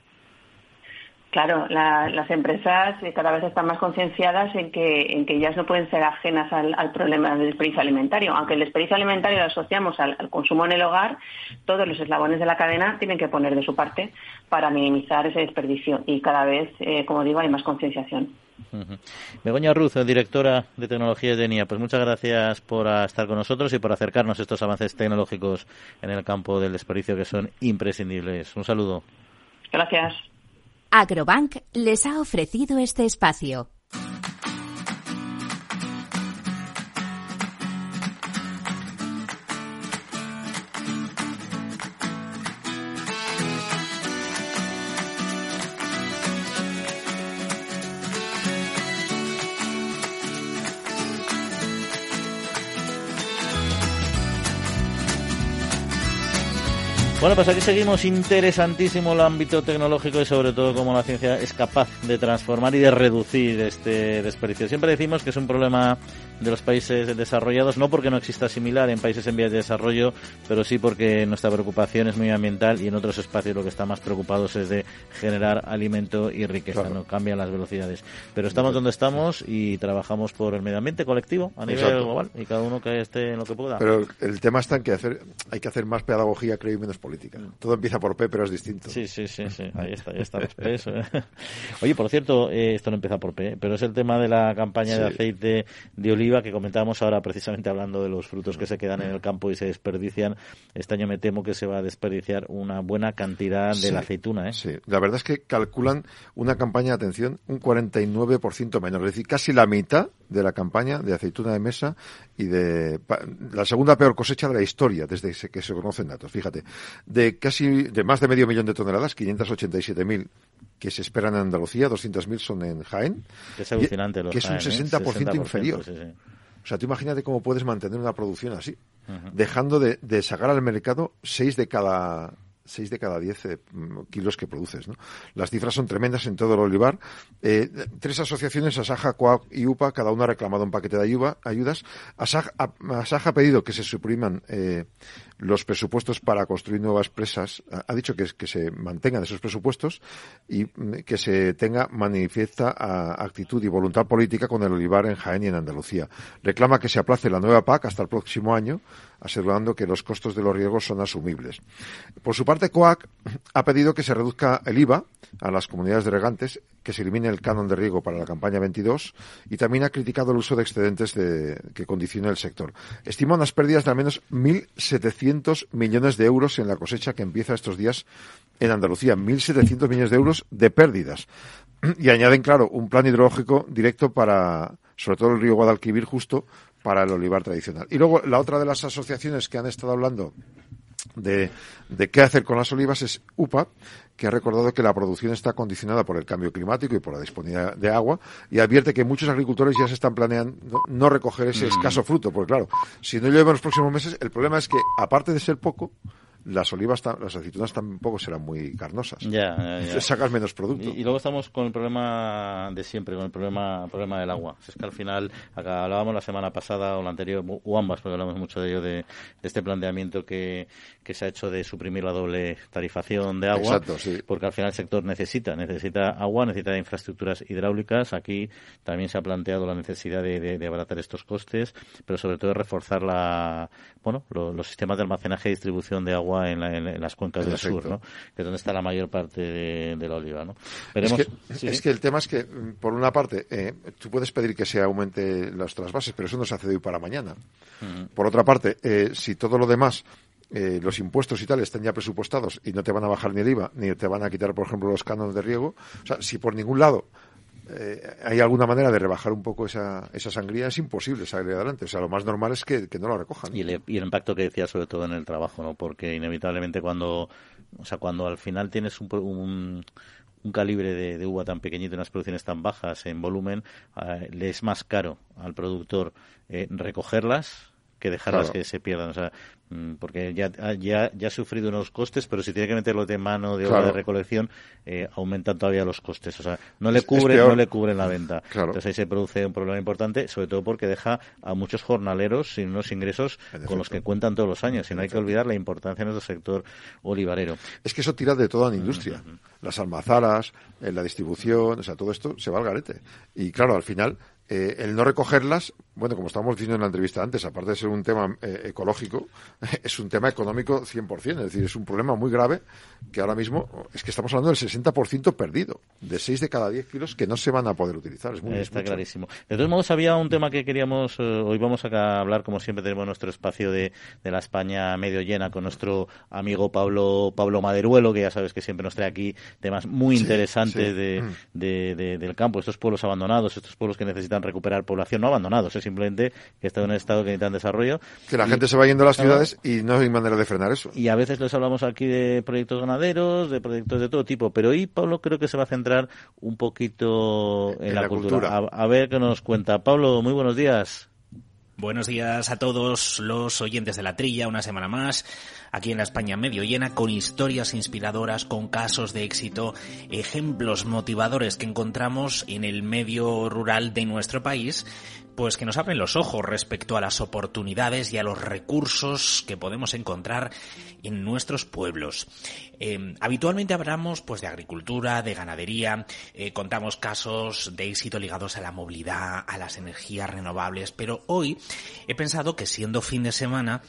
Claro, las empresas cada vez están más concienciadas en que, en que ellas no pueden ser ajenas al, problema del desperdicio alimentario. Aunque el desperdicio alimentario lo asociamos al, consumo en el hogar, todos los eslabones de la cadena tienen que poner de su parte para minimizar ese desperdicio. Y cada vez, eh, como digo, hay más concienciación. Begoña Ruz, directora de tecnología de NIA, pues muchas gracias por estar con nosotros y por acercarnos a estos avances tecnológicos en el campo del desperdicio que son imprescindibles. Un saludo. Gracias. Agrobank les ha ofrecido este espacio. Bueno, pues aquí seguimos interesantísimo el ámbito tecnológico y sobre todo cómo la ciencia es capaz de transformar y de reducir este desperdicio. Siempre decimos que es un problema de los países desarrollados, no porque no exista similar en países en vías de desarrollo, pero sí porque nuestra preocupación es muy ambiental y en otros espacios lo que está más preocupados es de generar alimento y riqueza, no cambian las velocidades. Pero estamos donde estamos y trabajamos por el medio ambiente colectivo a nivel global y cada uno que esté en lo que pueda. Pero el tema está en que hacer, hay que hacer más pedagogía, creo, y menos política. Todo empieza por P, pero es distinto. Sí, sí, sí, sí. Ahí está, ahí está. Oye, por cierto, eh, esto no empieza por P, pero es el tema de la campaña de aceite de oliva que comentábamos ahora, precisamente hablando de los frutos que se quedan en el campo y se desperdician. Este año me temo que se va a desperdiciar una buena cantidad de la aceituna. ¿eh? Sí, la verdad es que calculan una campaña, de atención, un 49% menor, es decir, casi la mitad de la campaña de aceituna de mesa y de la segunda peor cosecha de la historia desde que se conocen datos. Fíjate, de casi de más de medio millón de toneladas, 587.000 que se esperan en Andalucía, 200.000 son en Jaén. Que es alucinante, que es un 60%, ¿eh? inferior. O sea, tú imagínate cómo puedes mantener una producción así, dejando de, de sacar al mercado 6 de cada 6 de cada 10 eh, kilos que produces. ¿no? Las cifras son tremendas en todo el olivar. Eh, tres asociaciones, Asaja, Coag y UPA, cada una ha reclamado un paquete de ayuda, ayudas. Asaja, ha pedido que se supriman eh, los presupuestos para construir nuevas presas, ha dicho que, se mantengan esos presupuestos y mm, que se tenga manifiesta actitud y voluntad política con el olivar en Jaén y en Andalucía. Reclama que se aplace la nueva PAC hasta el próximo año, asegurando que los costos de los riesgos son asumibles. Por su parte, COAC ha pedido que se reduzca el IVA a las comunidades de regantes, que se elimine el canon de riego para la campaña 22 y también ha criticado el uso de excedentes de, que condiciona el sector. Estima unas pérdidas de al menos 1.700 millones de euros en la cosecha que empieza estos días en Andalucía. 1.700 millones de euros de pérdidas. Y añaden, claro, un plan hidrológico directo para, sobre todo el río Guadalquivir, justo para el olivar tradicional. Y luego, la otra de las asociaciones que han estado hablando de, de, qué hacer con las olivas es UPA, que ha recordado que la producción está condicionada por el cambio climático y por la disponibilidad de agua y advierte que muchos agricultores ya se están planeando no recoger ese escaso fruto, porque claro, si no llueve en los próximos meses, el problema es que, aparte de ser poco, las olivas, las aceitunas tampoco serán muy carnosas. Ya, ya, ya. Sacas menos producto. Y, y, luego estamos con el problema de siempre, con el problema, problema del agua. Es que al final, acá hablábamos la semana pasada o la anterior, o ambas, porque hablamos mucho de ello, de, de este planteamiento que, que se ha hecho de suprimir la doble tarifación de agua. Exacto, sí. Porque al final el sector necesita, necesita agua, necesita infraestructuras hidráulicas. Aquí también se ha planteado la necesidad de, de, de abaratar estos costes, pero sobre todo de reforzar la, bueno, lo, los sistemas de almacenaje y distribución de agua en, la, en, en, las cuencas del sur, ¿no? que es donde está la mayor parte de, de la oliva. ¿no? Veremos, es, que, ¿sí? es, que, el tema es que, por una parte, eh, tú puedes pedir que se aumente los trasvases, pero eso no se hace de hoy para mañana. Uh -huh. Por otra parte, eh, si todo lo demás eh, los impuestos y tal están ya presupuestados y no te van a bajar ni el IVA, ni te van a quitar, por ejemplo, los cánones de riego, o sea, si por ningún lado eh, hay alguna manera de rebajar un poco esa, esa sangría, es imposible salir adelante. O sea, lo más normal es que, que no lo recojan. Y el, impacto que decía sobre todo en el trabajo, ¿no? Porque inevitablemente cuando, o sea, cuando al final tienes un, un un calibre de, uva tan pequeñito unas producciones tan bajas en volumen, eh, le es más caro al productor eh, recogerlas que dejarlas claro. que se pierdan. O sea, mm, porque ya, ya, ya ha sufrido unos costes, pero si tiene que meterlo de mano de obra claro. de recolección, eh, aumentan todavía los costes. O sea, no le cubre, no le cubren la venta. Claro. Entonces ahí se produce un problema importante, sobre todo porque deja a muchos jornaleros sin unos ingresos con los que cuentan todos los años. Y no hay que olvidar la importancia en nuestro sector olivarero. Es que eso tira de toda la industria. Uh -huh. Las almazaras, eh, la distribución, o sea, todo esto se va al garete. Y claro, al final, eh, el no recogerlas, bueno, como estábamos diciendo en la entrevista antes, aparte de ser un tema eh, ecológico, es un tema económico 100%, es decir, es un problema muy grave que ahora mismo es que estamos hablando del 60% perdido, de 6 de cada 10 kilos que no se van a poder utilizar. Es muy, Está clarísimo. De todos modos, había un tema que queríamos, eh, hoy vamos a hablar, como siempre tenemos nuestro espacio de, de, la España medio llena con nuestro amigo Pablo Pablo Maderuelo, que ya sabes que siempre nos trae aquí temas muy interesantes sí, mm. de, de, del campo, estos pueblos abandonados, estos pueblos que necesitan recuperar población, no abandonados, es simplemente que están en un estado que necesitan desarrollo. Que la y, gente se va yendo a las ciudades y no hay manera de frenar eso. Y a veces les hablamos aquí de proyectos ganaderos, de proyectos de todo tipo, pero hoy Pablo creo que se va a centrar un poquito en, en la, la, cultura. cultura. A, a ver qué nos cuenta. Pablo, muy buenos días. Buenos días a todos los oyentes de la trilla, una semana más, aquí en la España medio llena, con historias inspiradoras, con casos de éxito, ejemplos motivadores que encontramos en el medio rural de nuestro país, pues que nos abren los ojos respecto a las oportunidades y a los recursos que podemos encontrar en nuestros pueblos. Eh, habitualmente hablamos pues de agricultura, de ganadería, eh, contamos casos de éxito ligados a la movilidad, a las energías renovables, pero hoy he pensado que siendo fin de semana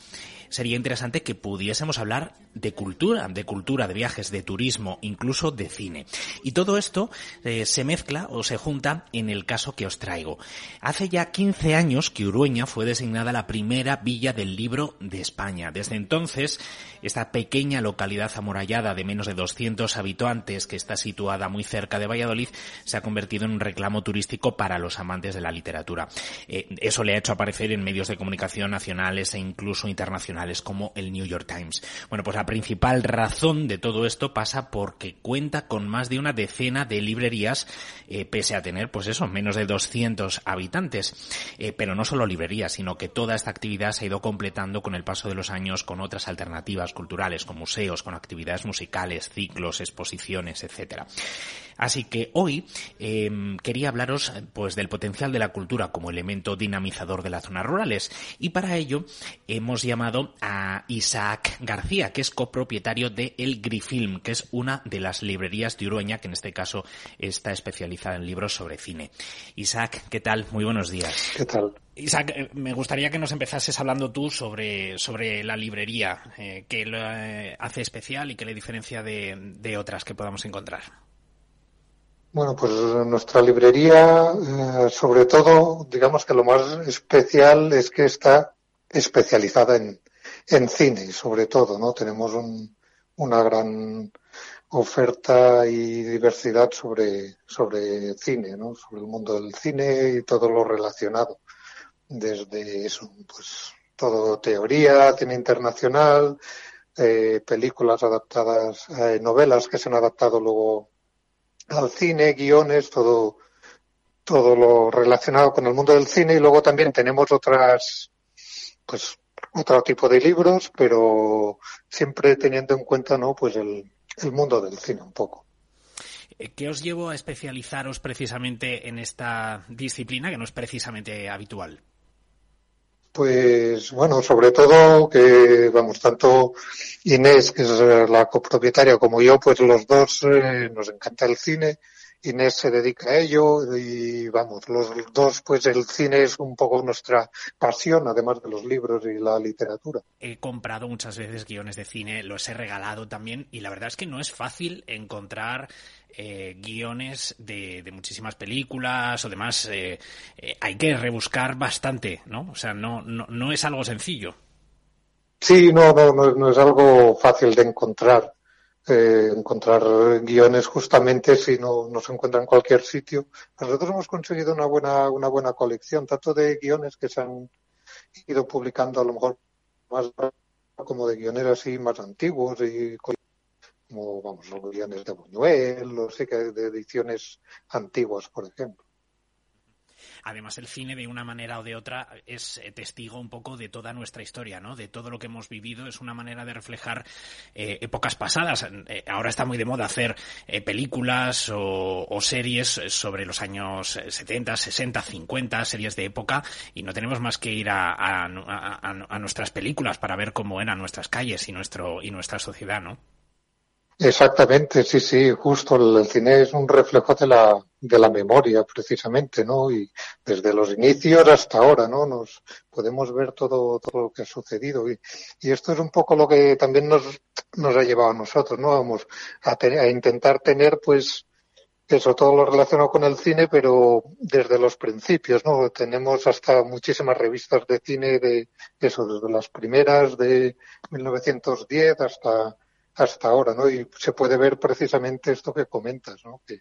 sería interesante que pudiésemos hablar de cultura, de cultura, de viajes, de turismo, incluso de cine. Y todo esto eh, se mezcla o se junta en el caso que os traigo. Hace ya 15 años que Urueña fue designada la primera villa del libro de España. Desde entonces, esta pequeña localidad amurallada de menos de 200 habitantes que está situada muy cerca de Valladolid se ha convertido en un reclamo turístico para los amantes de la literatura. Eh, eso le ha hecho aparecer en medios de comunicación nacionales e incluso internacionales como el New York Times. Bueno, pues principal razón de todo esto pasa porque cuenta con más de una decena de librerías, eh, pese a tener, pues eso, menos de 200 habitantes. Eh, pero no solo librerías, sino que toda esta actividad se ha ido completando con el paso de los años con otras alternativas culturales, con museos, con actividades musicales, ciclos, exposiciones, etcétera. Así que hoy eh, quería hablaros pues del potencial de la cultura como elemento dinamizador de las zonas rurales y para ello hemos llamado a Isaac García, que es copropietario de El Grifilm, que es una de las librerías de Urueña, que en este caso está especializada en libros sobre cine. Isaac, ¿qué tal? Muy buenos días. ¿Qué tal? Isaac, eh, me gustaría que nos empezases hablando tú sobre, sobre la librería, eh, qué lo eh, hace especial y qué le diferencia de, de otras que podamos encontrar. Bueno, pues nuestra librería, eh, sobre todo, digamos que lo más especial es que está especializada en, en cine, sobre todo, ¿no? Tenemos un, una gran oferta y diversidad sobre, sobre cine, ¿no? Sobre el mundo del cine y todo lo relacionado. Desde eso, pues, todo teoría, cine internacional, eh, películas adaptadas, eh, novelas que se han adaptado luego al cine, guiones, todo, todo lo relacionado con el mundo del cine y luego también tenemos otras, pues, otro tipo de libros, pero siempre teniendo en cuenta, ¿no? Pues el, el mundo del cine un poco. Eh, ¿Qué os llevó a especializaros precisamente en esta disciplina que no es precisamente habitual? Pues bueno, sobre todo que, vamos, tanto Inés, que es la copropietaria, como yo, pues los dos eh, nos encanta el cine. Inés se dedica a ello y vamos, los dos, pues el cine es un poco nuestra pasión, además de los libros y la literatura. He comprado muchas veces guiones de cine, los he regalado también y la verdad es que no es fácil encontrar eh, guiones de, de, muchísimas películas o demás. Eh, eh, hay que rebuscar bastante, ¿no? O sea, no, no, no es algo sencillo. Sí, no, no, no, no es algo fácil de encontrar eh, encontrar guiones justamente si no, no se encuentra en cualquier sitio. Nosotros hemos conseguido una buena, una buena colección, tanto de guiones que se han ido publicando a lo mejor más como de guiones así más antiguos y como vamos los guiones de Buñuel, los de ediciones antiguas, por ejemplo. Además, el cine, de una manera o de otra, es eh, testigo un poco de toda nuestra historia, ¿no? De todo lo que hemos vivido. Es una manera de reflejar eh, épocas pasadas. Eh, ahora está muy de moda hacer películas o, series sobre los años 70, 60, 50, series de época, y no tenemos más que ir a, a nuestras películas para ver cómo eran nuestras calles y, nuestro, y nuestra sociedad, ¿no? Exactamente, sí, sí, justo el, cine es un reflejo de la, de la memoria, precisamente, ¿no? Y desde los inicios hasta ahora, ¿no? Nos podemos ver todo, todo lo que ha sucedido. Y, y esto es un poco lo que también nos, nos ha llevado a nosotros, ¿no? Vamos a, tener, a intentar tener, pues, eso, todo lo relacionado con el cine, pero desde los principios, ¿no? Tenemos hasta muchísimas revistas de cine de eso, desde las primeras de 1910 hasta hasta ahora, ¿no? Y se puede ver precisamente esto que comentas, ¿no? Que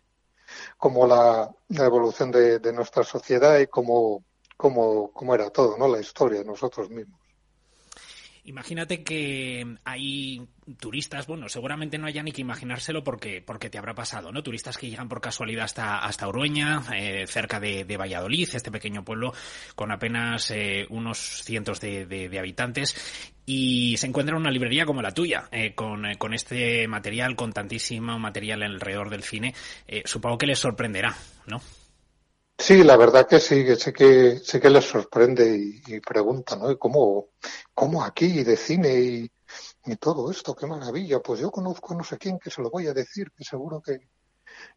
como la, la evolución de, de, nuestra sociedad y cómo, cómo, cómo era todo, ¿no? La historia de nosotros mismos. Imagínate que hay turistas, bueno, seguramente no haya ni que imaginárselo porque, porque te habrá pasado, ¿no? Turistas que llegan por casualidad hasta, hasta Urueña, eh, cerca de, de, Valladolid, este pequeño pueblo con apenas eh, unos cientos de, de, habitantes, y se encuentran en una librería como la tuya, eh, con, con, este material, con tantísimo material alrededor del cine, eh, supongo que les sorprenderá, ¿no? Sí, la verdad que sí, que sé que, sé que les sorprende y, y preguntan, ¿no? ¿Y cómo, cómo aquí de cine y, y, todo esto? ¡Qué maravilla! Pues yo conozco a no sé quién que se lo voy a decir, que seguro que,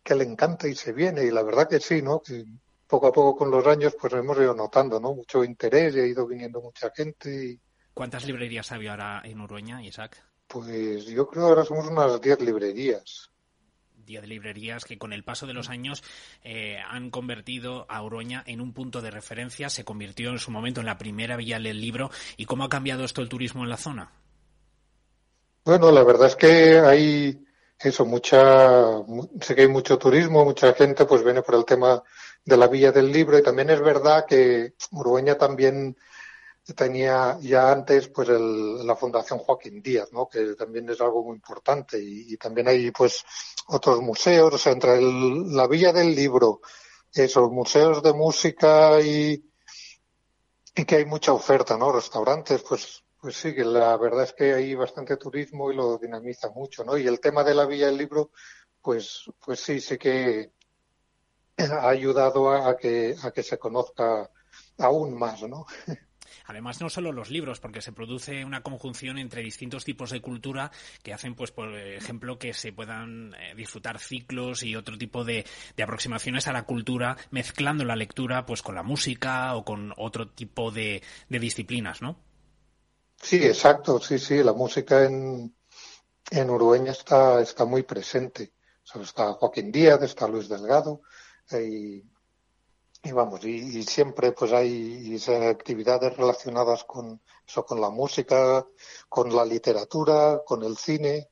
que le encanta y se viene. Y la verdad que sí, ¿no? Que poco a poco con los años pues hemos ido notando, ¿no? Mucho interés y ha ido viniendo mucha gente. Y... ¿Cuántas librerías había ahora en Urueña, Isaac? Pues yo creo que ahora somos unas 10 librerías de librerías que con el paso de los años eh, han convertido a Oroña en un punto de referencia, se convirtió en su momento en la primera vía del libro. ¿Y cómo ha cambiado esto el turismo en la zona? Bueno, la verdad es que hay eso, mucha, sé que hay mucho turismo, mucha gente pues viene por el tema de la vía del libro y también es verdad que Urueña también tenía ya antes pues el, la Fundación Joaquín Díaz, ¿no? que también es algo muy importante y, y también hay pues otros museos, o sea, entre el, la Villa del Libro, esos museos de música y, y que hay mucha oferta, ¿no? Restaurantes, pues pues sí, que la verdad es que hay bastante turismo y lo dinamiza mucho, ¿no? Y el tema de la Villa del Libro, pues, pues sí, sé que ha ayudado a que, a que se conozca aún más, ¿no? además no solo los libros, porque se produce una conjunción entre distintos tipos de cultura que hacen, pues, por ejemplo, que se puedan eh, disfrutar ciclos y otro tipo de, aproximaciones a la cultura, mezclando la lectura, pues, con la música o con otro tipo de, de disciplinas, ¿no? Sí, exacto, sí, sí, la música en, en Urueña está, está muy presente. está Joaquín Díaz, está Luis Delgado, y, y vamos, y, siempre pues hay actividades relacionadas con eso, con la música, con la literatura, con el cine.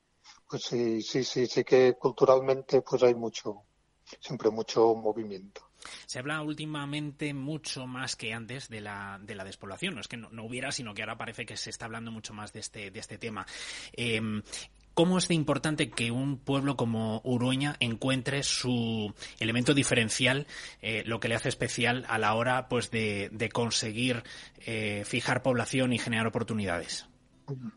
Pues sí, sí, sí, sí que culturalmente pues hay mucho, siempre mucho movimiento. Se habla últimamente mucho más que antes de la, de la despoblación. No es que no, hubiera, sino que ahora parece que se está hablando mucho más de este, de este tema. Em, ¿Cómo es de importante que un pueblo como Urueña encuentre su elemento diferencial, eh, lo que le hace especial a la hora pues, de, conseguir eh, fijar población y generar oportunidades?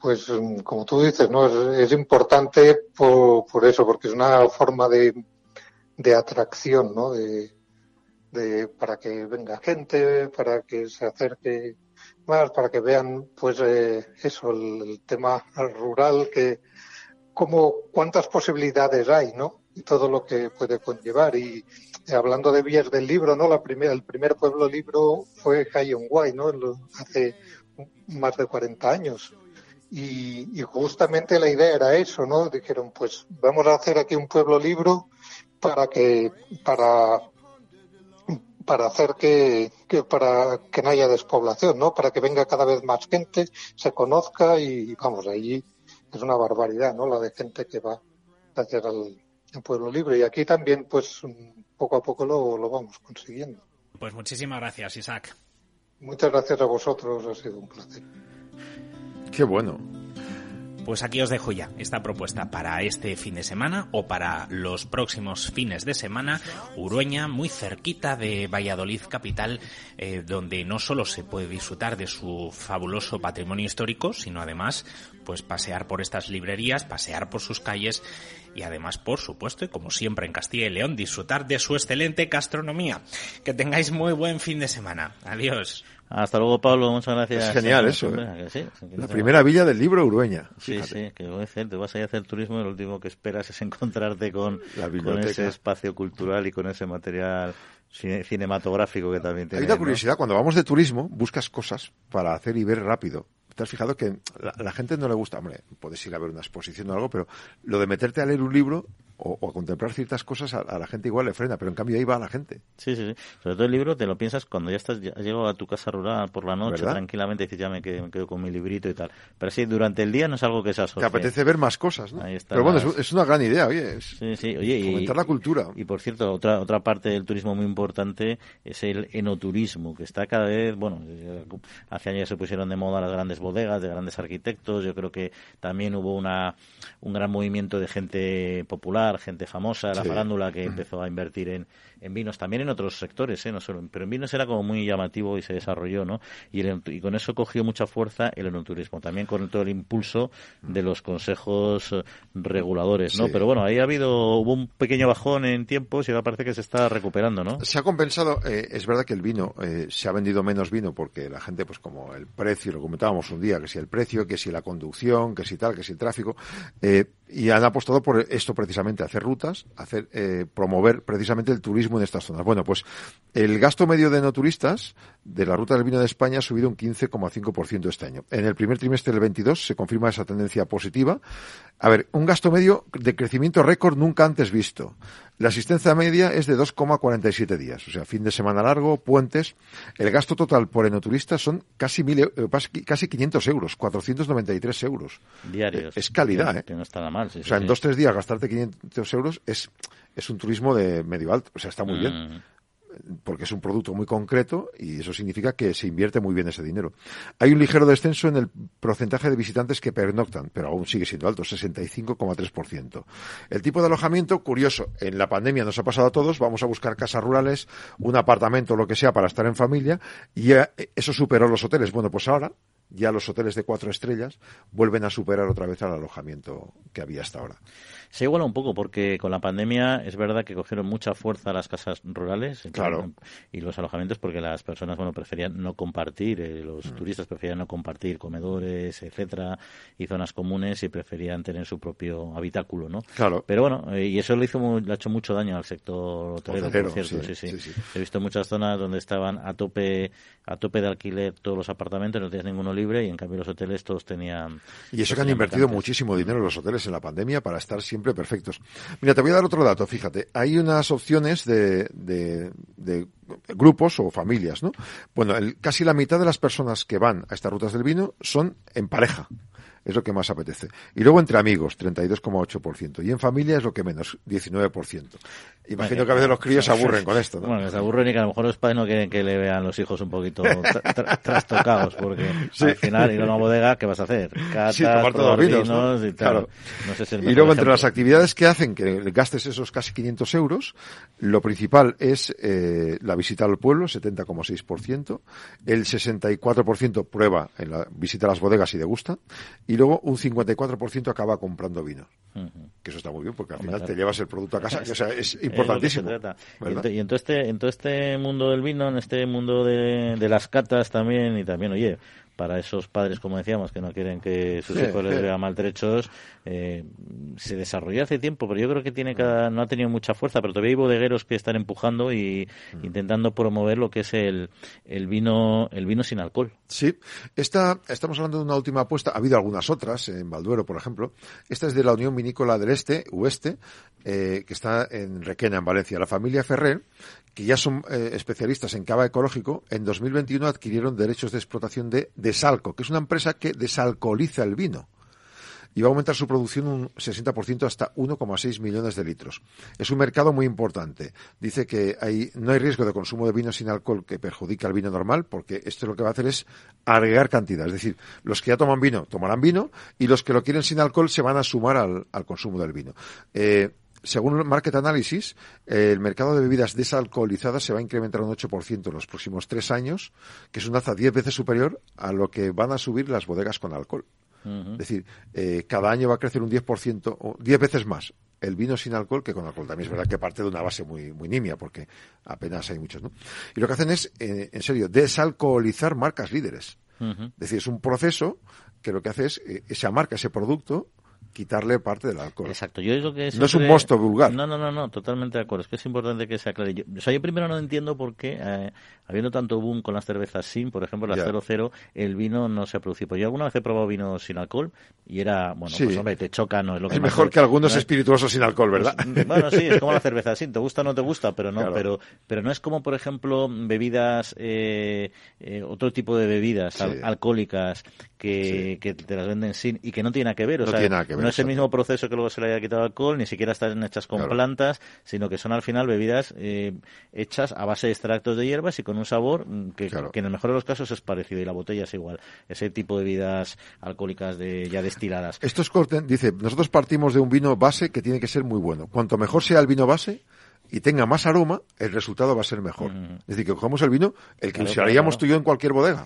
Pues mm, como tú dices, ¿no? es, importante por, eso, porque es una forma de, atracción, ¿no? De, de, para que venga gente, para que se acerque más, para que vean, pues, eh, eso, el, tema rural, que como cuántas posibilidades hay, ¿no? Y todo lo que puede conllevar. Y hablando de vías del libro, ¿no? La primera, el primer pueblo libro fue Guay, ¿no? Hace más de 40 años. Y, justamente la idea era eso, ¿no? Dijeron, pues vamos a hacer aquí un pueblo libro para que, para para hacer que, para que no haya despoblación, ¿no? Para que venga cada vez más gente, se conozca y vamos, allí es una barbaridad, ¿no? La de gente que va a hacer al, pueblo libre. Y aquí también, pues, poco a poco lo, lo vamos consiguiendo. Pues muchísimas gracias, Isaac. Muchas gracias a vosotros, ha sido un placer. Qué bueno. Pues aquí os dejo ya esta propuesta para este fin de semana o para los próximos fines de semana. Urueña, muy cerquita de Valladolid capital, eh, donde no solo se puede disfrutar de su fabuloso patrimonio histórico, sino además pues pasear por estas librerías, pasear por sus calles y además, por supuesto, y como siempre en Castilla y León, disfrutar de su excelente gastronomía. Que tengáis muy buen fin de semana. Adiós. Hasta luego, Pablo. Muchas gracias. Es genial eso. ¿eh? la primera villa del libro Urueña. Sí, sí, que voy a decir, te vas a ir a hacer turismo y lo último que esperas es encontrarte con, con ese espacio cultural y con ese material cinematográfico que también tiene. Hay una curiosidad, cuando vamos de turismo, buscas cosas para hacer y ver rápido. ¿Te has fijado que la, la gente no le gusta? Hombre, puedes ir a ver una exposición o algo, pero lo de meterte a leer un libro o, a contemplar ciertas cosas a, la gente igual le frena, pero en cambio ahí va la gente. Sí, sí, sí. Sobre todo el libro te lo piensas cuando ya estás, ya has llegado a tu casa rural por la noche, tranquilamente, y dices, ya me quedo, con mi librito y tal. Pero sí, durante el día no es algo que se asocie. Te apetece ver más cosas, ¿no? pero bueno, es, una gran idea, oye. sí, sí, oye. Fomentar la cultura. Y por cierto, otra, otra parte del turismo muy importante es el enoturismo, que está cada vez, bueno, hace años se pusieron de moda las grandes bodegas de grandes arquitectos, yo creo que también hubo una, un gran movimiento de gente popular, gente famosa, la farándula que empezó a invertir en, en vinos, también en otros sectores, ¿eh? no solo, pero en vinos era como muy llamativo y se desarrolló, ¿no? Y, y con eso cogió mucha fuerza el enoturismo, también con todo el impulso de los consejos eh, reguladores, ¿no? Pero bueno, ahí ha habido, hubo un pequeño bajón en tiempos y ahora parece que se está recuperando, ¿no? Se ha compensado, eh, es verdad que el vino, se ha vendido menos vino porque la gente, pues como el precio, lo comentábamos un día, que si el precio, que si la conducción, que si tal, que si el tráfico, y han apostado por esto precisamente, hacer rutas, hacer, promover precisamente el turismo en estas zonas. Bueno, pues el gasto medio de no turistas de la ruta del vino de España ha subido un 15,5% este año. En el primer trimestre del 22 se confirma esa tendencia positiva. A ver, un gasto medio de crecimiento récord nunca antes visto. La asistencia media es de 2,47 días, o sea, fin de semana largo, puentes. El gasto total por enoturista son casi, mil, casi 500 euros, 493 euros. Diarios. Es calidad, ¿eh? Que no está nada mal. o sea, en dos, tres días gastarte 500 euros es, es un turismo de medio alto, o sea, está muy bien. Porque es un producto muy concreto y eso significa que se invierte muy bien ese dinero. Hay un ligero descenso en el porcentaje de visitantes que pernoctan, pero aún sigue siendo alto, 65,3%. El tipo de alojamiento, curioso, en la pandemia nos ha pasado a todos, vamos a buscar casas rurales, un apartamento, lo que sea, para estar en familia, y eso superó los hoteles. Bueno, pues ahora ya los hoteles de cuatro estrellas vuelven a superar otra vez al alojamiento que había hasta ahora. Se iguala un poco porque con la pandemia es verdad que cogieron mucha fuerza las casas rurales y los alojamientos porque las personas bueno preferían no compartir, eh, los mm. turistas preferían no compartir comedores, etcétera, y zonas comunes y preferían tener su propio habitáculo, ¿no? Claro. Pero bueno, eh, y eso le hizo le ha hecho mucho daño al sector hotelero, por cierto, sí sí, He visto muchas zonas donde estaban a tope a tope de alquiler todos los apartamentos, no tenías ninguno libre y en cambio los hoteles todos tenían Y eso que han invertido muchísimo dinero los hoteles en la pandemia para estar siempre perfectos. Mira, te voy a dar otro dato, fíjate. Hay unas opciones de, de, grupos o familias, ¿no? Bueno, casi la mitad de las personas que van a estas rutas del vino son en pareja es lo que más apetece. Y luego entre amigos, 32,8%. Y en familia es lo que menos, 19%. Imagino que a veces los críos se aburren con esto, ¿no? Bueno, se aburren y que a lo mejor los padres no quieren que le vean los hijos un poquito trastocados, porque al final ir a una bodega, ¿qué vas a hacer? Catas, sí, tomar todos los vinos, y Claro. y luego entre las actividades que hacen que gastes esos casi 500 euros, lo principal es eh, la visita al pueblo, 70,6%, el 64% prueba en la visita a las bodegas y degusta, y luego un 54% acaba comprando vino. Que eso está muy bien, porque al final te llevas el producto a casa, que, o sea, es importantísimo. y, en todo este, en todo este mundo del vino, en este mundo de, de las catas también, y también, oye, para esos padres, como decíamos, que no quieren que sus hijos les vean maltrechos, eh, se desarrolló hace tiempo, pero yo creo que tiene cada, no ha tenido mucha fuerza, pero todavía hay bodegueros que están empujando y mm. intentando promover lo que es el, el vino el vino sin alcohol. Sí, esta, estamos hablando de una última apuesta, ha habido algunas otras, en Balduero, por ejemplo. Esta es de la Unión Vinícola del Este, Oeste, eh, que está en Requena, en Valencia. La familia Ferrer que ya son eh, especialistas en cava ecológico, en 2021 adquirieron derechos de explotación de Desalco, que es una empresa que desalcoholiza el vino. Y va a aumentar su producción un 60% hasta 1,6 millones de litros. Es un mercado muy importante. Dice que no hay riesgo de consumo de vino sin alcohol que perjudique al vino normal, porque esto lo que va a hacer es agregar cantidad. Es decir, los que ya toman vino tomarán vino y los que lo quieren sin alcohol se van a sumar al, al consumo del vino. Eh, según Market Analysis, el mercado de bebidas desalcoholizadas se va a incrementar un 8% en los próximos tres años, que es una alza 10 veces superior a lo que van a subir las bodegas con alcohol. Es decir, eh, cada año va a crecer un 10% o 10 veces más el vino sin alcohol que con alcohol. También es verdad que parte de una base muy, muy nimia, porque apenas hay muchos, ¿no? Y lo que hacen es, eh, en serio, desalcoholizar marcas líderes. Es decir, es un proceso que lo que hace es eh, esa marca, ese producto, quitarle parte del alcohol. Exacto. Yo es que no es un mosto vulgar. No, no, no, no, totalmente de acuerdo. Es que es importante que se aclare. Yo, o sea, yo primero no entiendo por qué, eh, habiendo tanto boom con las cervezas sin, por ejemplo, las 00, el vino no se ha producido. Pues yo alguna vez he probado vino sin alcohol y era, bueno, pues hombre, te choca, no es lo que Es mejor que algunos espirituosos sin alcohol, ¿verdad? Pues, bueno, sí, es como la cerveza sin, te gusta o no te gusta, pero no, pero, pero no es como, por ejemplo, bebidas, eh, eh, otro tipo de bebidas alcohólicas que, que te las venden sin y que no tiene nada que ver. O sea, no es el mismo proceso que luego se le haya quitado alcohol, ni siquiera están hechas con plantas, sino que son al final bebidas eh, hechas a base de extractos de hierbas y con un sabor mm, que, en el mejor de los casos es parecido y la botella es igual. Ese tipo de bebidas alcohólicas de, ya destiladas. Esto es corte, dice, nosotros partimos de un vino base que tiene que ser muy bueno. Cuanto mejor sea el vino base, y tenga más aroma, el resultado va a ser mejor. Es decir, que cogemos el vino, el que usaríamos tú y yo en cualquier bodega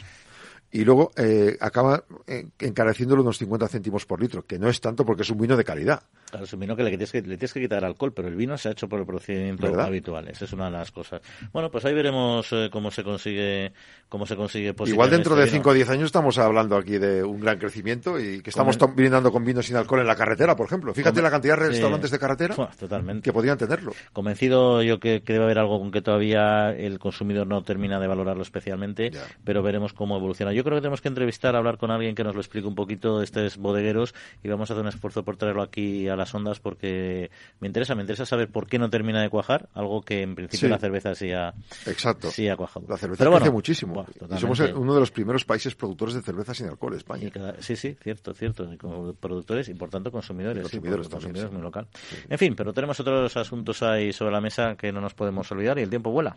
y luego eh, acaba eh, encareciéndolo unos 50 céntimos por litro, que no es tanto porque es un vino de calidad. Claro, es un vino que le tienes que, le tienes que quitar alcohol, pero el vino se ha hecho por el procedimiento habitual. Esa es una de las cosas. Bueno, pues ahí veremos eh, cómo se consigue cómo se consigue Igual dentro de 5 o 10 años estamos hablando aquí de un gran crecimiento y que estamos brindando con vino sin alcohol en la carretera, por ejemplo. Fíjate la cantidad de restaurantes de carretera totalmente. que podrían tenerlo. Convencido yo que, debe haber algo con que todavía el consumidor no termina de valorarlo especialmente, pero veremos cómo evoluciona. Yo creo que tenemos que entrevistar, hablar con alguien que nos lo explique un poquito estos bodegueros y vamos a hacer un esfuerzo por traerlo aquí a las ondas porque me interesa, me interesa saber por qué no termina de cuajar, algo que en principio la cerveza sí ha, Exacto. Sí ha cuajado. La cerveza crece muchísimo. y somos uno de los primeros países productores de cerveza sin alcohol, España. sí, sí, cierto, cierto. productores y por tanto consumidores. consumidores, consumidores muy local. En fin, pero tenemos otros asuntos ahí sobre la mesa que no nos podemos olvidar y el tiempo vuela.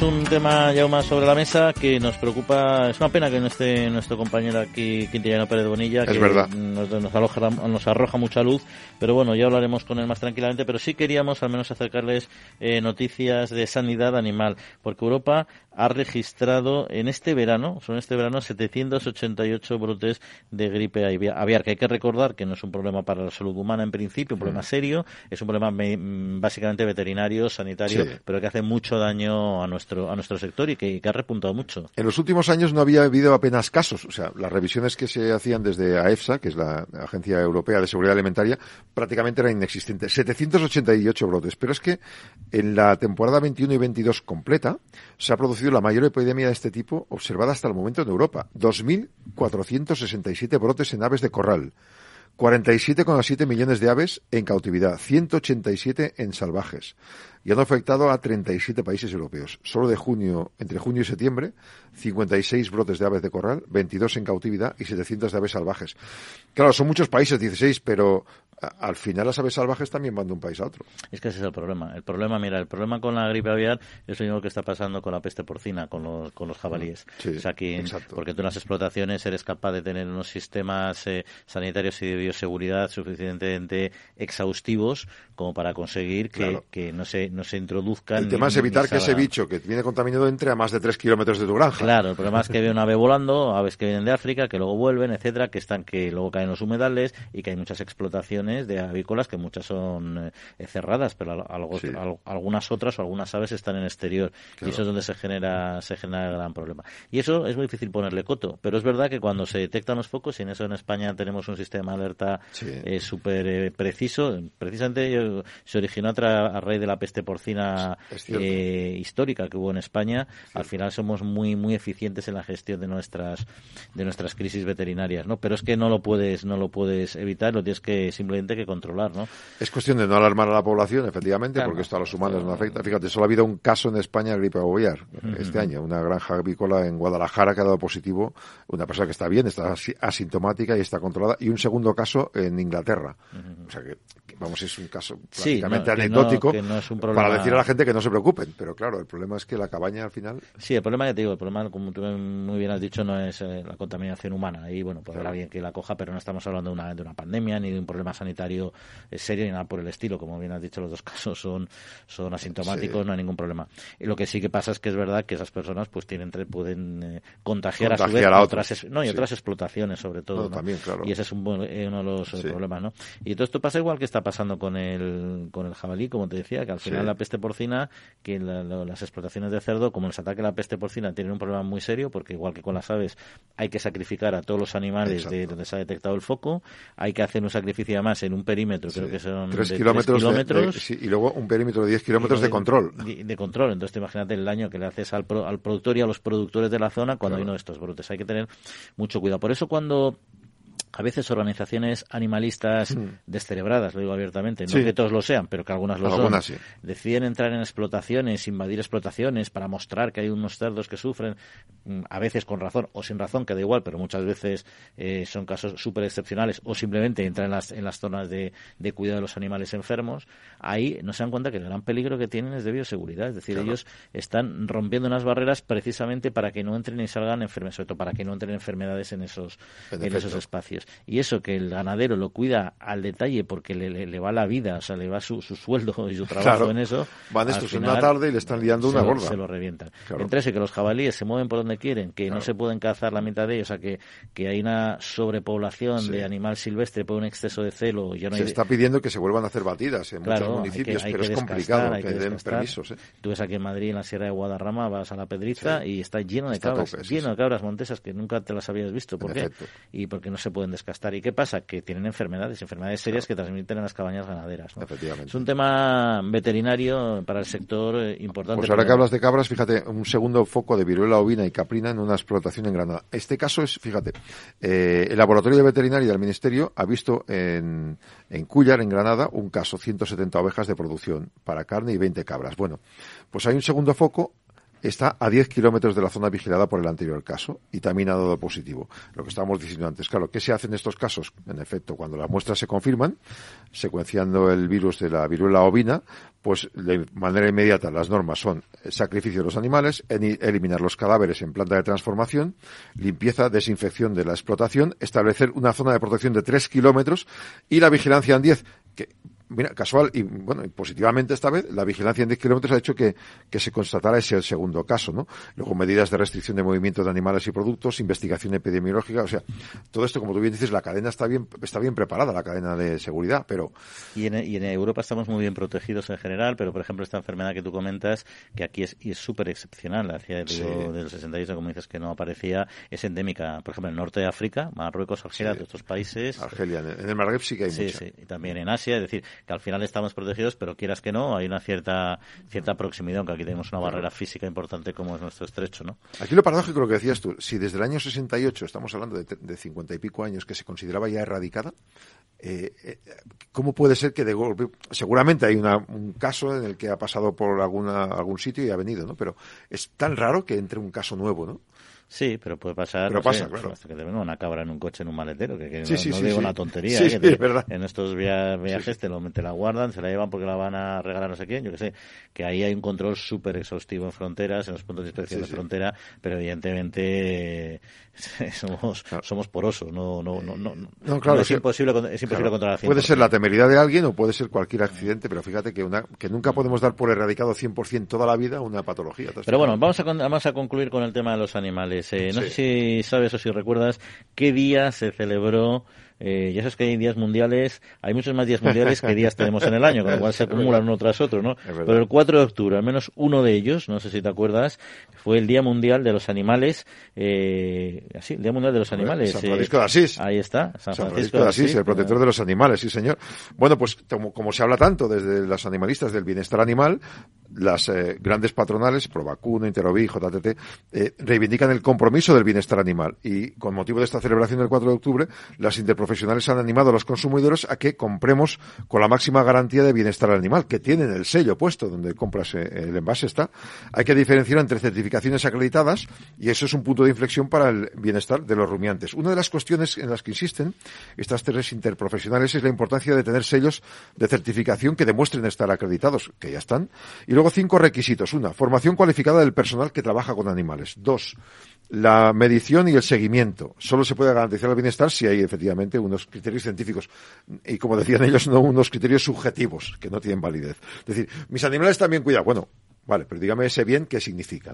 tenemos un tema ya más sobre la mesa que nos preocupa. Es una pena que no esté nuestro compañero aquí, Quintillano Pérez Bonilla, que Nos, nos, arroja, nos arroja mucha luz. Pero bueno, ya hablaremos con él más tranquilamente. Pero sí queríamos al menos acercarles eh, noticias de sanidad animal, porque Europa ha registrado en este verano, son este verano, 788 brotes de gripe aviar, que hay que recordar que no es un problema para la salud humana en principio, un problema mm. serio, es un problema básicamente veterinario, sanitario, pero que hace mucho daño a nuestro a nuestro sector y que, ha repuntado mucho. En los últimos años no había habido apenas casos, o sea, las revisiones que se hacían desde AEFSA, que es la Agencia Europea de Seguridad Alimentaria, prácticamente eran inexistentes. 788 brotes, pero es que en la temporada 21 y 22 completa se ha producido la mayor epidemia de este tipo observada hasta el momento en Europa. 2.467 brotes en aves de corral. 47,7 millones de aves en cautividad, 187 en salvajes y han afectado a 37 países europeos. Solo de junio, entre junio y septiembre, 56 brotes de aves de corral, 22 en cautividad y 700 de aves salvajes. Claro, son muchos países, 16, pero al final las aves salvajes también van de un país a otro. Es que ese es el problema. El problema, mira, el problema con la gripe aviar es lo que está pasando con la peste porcina, con los, con los jabalíes. Sí, o sea, porque tú en las explotaciones eres capaz de tener unos sistemas eh, sanitarios y de bioseguridad suficientemente exhaustivos como para conseguir que, que no se no se introduzcan. El tema es evitar que ese bicho que viene contaminado entre a más de tres kilómetros de tu granja. Claro, el problema es que ve una ave volando, aves que vienen de África, que luego vuelven, etcétera, que están que luego caen los humedales y que hay muchas explotaciones de avícolas que muchas son eh, cerradas, pero algunas otras o algunas aves están en exterior y eso es donde se genera se genera el gran problema. Y eso es muy difícil ponerle coto, pero es verdad que cuando se detectan los focos y en eso en España tenemos un sistema de alerta eh, súper eh, preciso, precisamente se originó a, raíz de la peste porcina eh, histórica que hubo en España, al final somos muy muy eficientes en la gestión de nuestras de nuestras crisis veterinarias, ¿no? Pero es que no lo puedes no lo puedes evitar, lo tienes que simplemente que controlar, ¿no? Es cuestión de no alarmar a la población, efectivamente, porque esto a los humanos no afecta. Fíjate, solo ha habido un caso en España de gripe aviar este año, una granja avícola en Guadalajara que ha dado positivo, una persona que está bien, está asintomática y está controlada, y un segundo caso en Inglaterra. O sea que, vamos, es un caso prácticamente anecdótico para decir a la gente que no se preocupen. Pero claro, el problema es que la cabaña al final. Sí, el problema, ya te digo, el problema, como tú muy bien has dicho, no es eh, la contaminación humana. Ahí, bueno, pues habrá bien que la coja, pero no estamos hablando de una, de una pandemia ni de un problema sanitario eh, serio ni nada por el estilo. Como bien has dicho, los dos casos son, son asintomáticos, no hay ningún problema. Y lo que sí que pasa es que es verdad que esas personas pues tienen pueden eh, contagiar, a su vez a otras, no, y otras explotaciones sobre todo. También, claro. Y ese es un, uno de los problemas, ¿no? Y todo esto pasa igual que está pasando con el, con el jabalí, como te decía, que al final la peste porcina, que las explotaciones de cerdo, como les ataque la peste porcina, tienen un problema muy serio, porque igual que con las aves, hay que sacrificar a todos los animales de donde se ha detectado el foco, hay que hacer un sacrificio además en un perímetro, creo que son tres kilómetros, y luego un perímetro de 10 kilómetros de, control. De, control, entonces imagínate el daño que le haces al, al productor y a los productores de la zona cuando hay uno de estos brotes. Hay que tener mucho cuidado. Por eso cuando a veces organizaciones animalistas hmm. descerebradas, lo digo abiertamente, no que todos lo sean, pero que algunas lo son, deciden entrar en explotaciones, invadir explotaciones para mostrar que hay unos cerdos que sufren, mm, a veces con razón o sin razón, que da igual, pero muchas veces eh, son casos súper excepcionales, o simplemente entran en las, en las zonas de, de, cuidado de los animales enfermos, ahí no se dan cuenta que el gran peligro que tienen es de bioseguridad, es decir, ellos están rompiendo unas barreras precisamente para que no entren y salgan enfermedades, sobre todo para que no entren enfermedades en esos, en esos espacios. Y eso que el ganadero lo cuida al detalle porque le, va la vida, o sea, le va su, sueldo y su trabajo en eso. Van estos en una tarde y le están liando una gorda. Se lo revientan. Entre eso que los jabalíes se mueven por donde quieren, que no se pueden cazar la mitad de ellos, o sea, que, que hay una sobrepoblación de animal silvestre por un exceso de celo. Ya no se está pidiendo que se vuelvan a hacer batidas en muchos municipios, pero es complicado que, den permisos. ¿eh? Tú ves aquí en Madrid, en la Sierra de Guadarrama, vas a la Pedriza y está lleno de cabras, lleno de cabras montesas que nunca te las habías visto. ¿Por qué? Y porque no se pueden descastar. ¿Y qué pasa? Que tienen enfermedades, enfermedades serias que transmiten en las cabañas ganaderas. Es un tema veterinario para el sector eh, importante. Pues ahora que hablas de cabras, fíjate, un segundo foco de viruela ovina y caprina en una explotación en Granada. Este caso es, fíjate, eh, el laboratorio de veterinaria del Ministerio ha visto en, en Cuyar, en Granada, un caso, 170 ovejas de producción para carne y 20 cabras. Bueno, pues hay un segundo foco está a 10 kilómetros de la zona vigilada por el anterior caso y también ha dado positivo. Lo que estábamos diciendo antes. Claro, ¿qué se hace en estos casos? En efecto, cuando las muestras se confirman, secuenciando el virus de la viruela ovina, pues de manera inmediata las normas son sacrificio de los animales, eliminar los cadáveres en planta de transformación, limpieza, desinfección de la explotación, establecer una zona de protección de 3 kilómetros y la vigilancia en 10, que mira, casual y bueno, positivamente esta vez, la vigilancia en 10 kilómetros ha hecho que, se constatara ese segundo caso, ¿no? Luego medidas de restricción de movimiento de animales y productos, investigación epidemiológica, o sea, todo esto, como tú bien dices, la cadena está bien, está bien preparada, la cadena de seguridad, pero... Y en, y en Europa estamos muy bien protegidos en general, pero por ejemplo esta enfermedad que tú comentas, que aquí es y es súper excepcional, hacia el del 68, como dices que no aparecía, es endémica, por ejemplo, en el norte de África, Marruecos, Argelia, de estos países. Argelia, en el Magreb sí que hay sí, Sí, y también en Asia, es decir, que al final estamos protegidos, pero quieras que no, hay una cierta cierta proximidad, aunque aquí tenemos una barrera física importante como es nuestro estrecho, ¿no? Aquí lo paradójico lo que decías tú, si desde el año 68, estamos hablando de, cincuenta y pico años, que se consideraba ya erradicada, eh, eh, ¿cómo puede ser que de golpe, seguramente hay un caso en el que ha pasado por alguna, algún sitio y ha venido, ¿no? Pero es tan raro que entre un caso nuevo, ¿no? Sí, pero puede pasar. Pero pasa, claro. Hasta que te una cabra en un coche en un maletero, que, no, sí, digo una tontería. ¿eh? verdad. En estos viajes te, lo, te la guardan, se la llevan porque la van a regalar no sé quién, yo que sé. Que ahí hay un control súper exhaustivo en fronteras, en los puntos de inspección de frontera, pero evidentemente somos, somos porosos, no, no, no, no, claro, es, imposible, es imposible controlar. Puede ser la temeridad de alguien o puede ser cualquier accidente, pero fíjate que, una, que nunca podemos dar por erradicado 100% toda la vida una patología. Pero bueno, vamos a, vamos a concluir con el tema de los animales. Eh, no sé si sabes o si recuerdas qué día se celebró eh, ya sabes que hay días mundiales, hay muchos más días mundiales que días tenemos en el año, con lo cual se acumulan uno tras otro, ¿no? Pero el 4 de octubre, al menos uno de ellos, no sé si te acuerdas, fue el Día Mundial de los Animales, eh, así, el Día Mundial de los Animales. San Francisco de Asís. Ahí está, San Francisco, de Asís, el protector de los animales, sí señor. Bueno, pues como, se habla tanto desde los animalistas del bienestar animal, las eh, grandes patronales, Provacuno, Interoví, JTT, eh, reivindican el compromiso del bienestar animal y con motivo de esta celebración del 4 de octubre, las interprofesionales han animado a los consumidores a que compremos con la máxima garantía de bienestar animal, que tienen el sello puesto donde compras eh, el envase está. Hay que diferenciar entre certificaciones acreditadas y eso es un punto de inflexión para el bienestar de los rumiantes. Una de las cuestiones en las que insisten estas tres interprofesionales es la importancia de tener sellos de certificación que demuestren estar acreditados, que ya están, luego cinco requisitos. Una, formación cualificada del personal que trabaja con animales. Dos, la medición y el seguimiento. Solo se puede garantizar el bienestar si hay efectivamente unos criterios científicos y, como decían ellos, no unos criterios subjetivos que no tienen validez. Es decir, mis animales también cuidan. Bueno, Vale, pero dígame ese bien qué significa.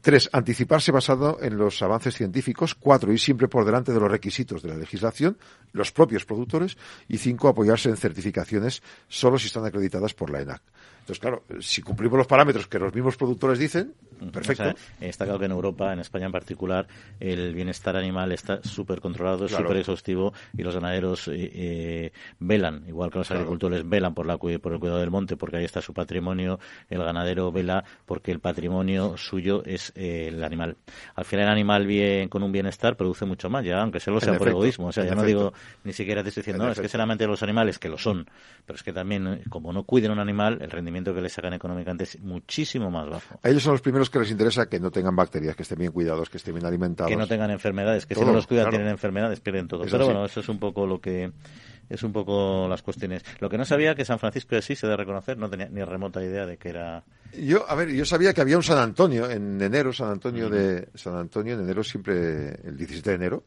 Tres, anticiparse basado en los avances científicos. Cuatro, ir siempre por delante de los requisitos de la legislación, los propios productores. Y cinco, apoyarse en certificaciones solo si están acreditadas por la ENAC. Entonces, claro, si cumplimos los parámetros que los mismos productores dicen, perfecto. está claro que en Europa, en España en particular, el bienestar animal está súper controlado, súper exhaustivo y los ganaderos eh, eh, velan, igual que los agricultores velan por, la, por el cuidado del monte, porque ahí está su patrimonio, el ganadero vela porque el patrimonio suyo es eh, el animal. Al final, el animal bien con un bienestar produce mucho más, ya, aunque solo sea por egoísmo. O sea, ya no digo ni siquiera te estoy diciendo, no, es que solamente los animales, que lo son, pero es que también, como no cuiden un animal, el rendimiento que les sacan económicamente es muchísimo más bajo. A ellos son los primeros que les interesa que no tengan bacterias, que estén bien cuidados, que estén bien alimentados. Que no tengan enfermedades, que si no los cuidan tienen enfermedades, pierden todo. Pero bueno, eso es un poco lo que es un poco las cuestiones. Lo que no sabía que San Francisco de Asís se de reconocer, no tenía ni remota idea de que era. Yo, a ver, yo sabía que había un San Antonio en enero, San Antonio de San Antonio en enero siempre el 17 de enero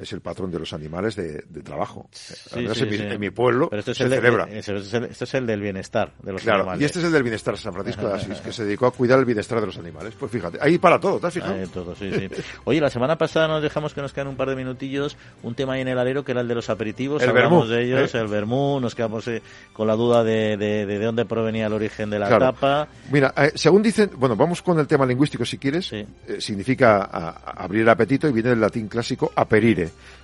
es el patrón de los animales de, de trabajo. Sí, sí, en, mi, sí. en mi pueblo Pero este es se el de- celebra. ese es el- es el del bienestar de los Claro, animales. y este es el del bienestar San Francisco de Asís, que se dedicó a cuidar el bienestar de los animales. Pues fíjate, ahí para todo, ¿te has fijado? De todo, sí, sí. Oye, la semana pasada nos dejamos que nos quedan un par de minutillos, un tema ahí en el alero que era el de los aperitivos, El hablamos vermú, de ellos, ¿eh? el vermú, nos quedamos eh, con la duda de, de, de dónde provenía el origen de la Claro. tapa. Mira, eh, según dicen, bueno, vamos con el tema lingüístico si quieres. Significa a- a- abrir el apetito y viene del latín clásico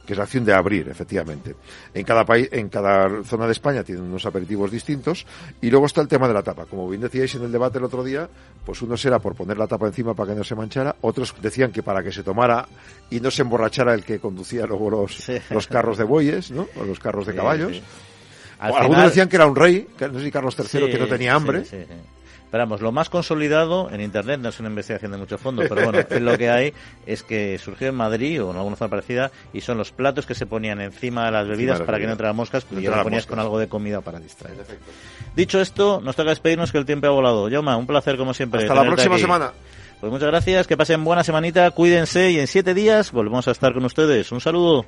que es la acción de abrir, efectivamente. En cada país, en cada zona de España tienen unos aperitivos distintos y luego está el tema de la tapa. Como bien decíais en el debate el otro día, pues unos era por poner la tapa encima para que no se manchara, otros decían que para que se tomara y no se emborrachara el que conducía luego los, Sí. los carros de bueyes, ¿no? O los carros de caballos. sí. O Al algunos final- decían que era un rey, que no sé si Carlos III, que no tenía hambre. Pero vamos, lo más consolidado en Internet, no es una investigación de mucho fondo, pero bueno, es lo que hay, es que surgió en Madrid o en alguna zona parecida y son los platos que se ponían encima de las bebidas para que no entraran moscas y lo ponías con algo de comida para distraer. Dicho esto, nos toca despedirnos que el tiempo ha volado. Yoma, un placer como siempre. Hasta la próxima aquí. semana. Pues muchas gracias, que pasen buena semanita, cuídense y en siete días volvemos a estar con ustedes. Un saludo.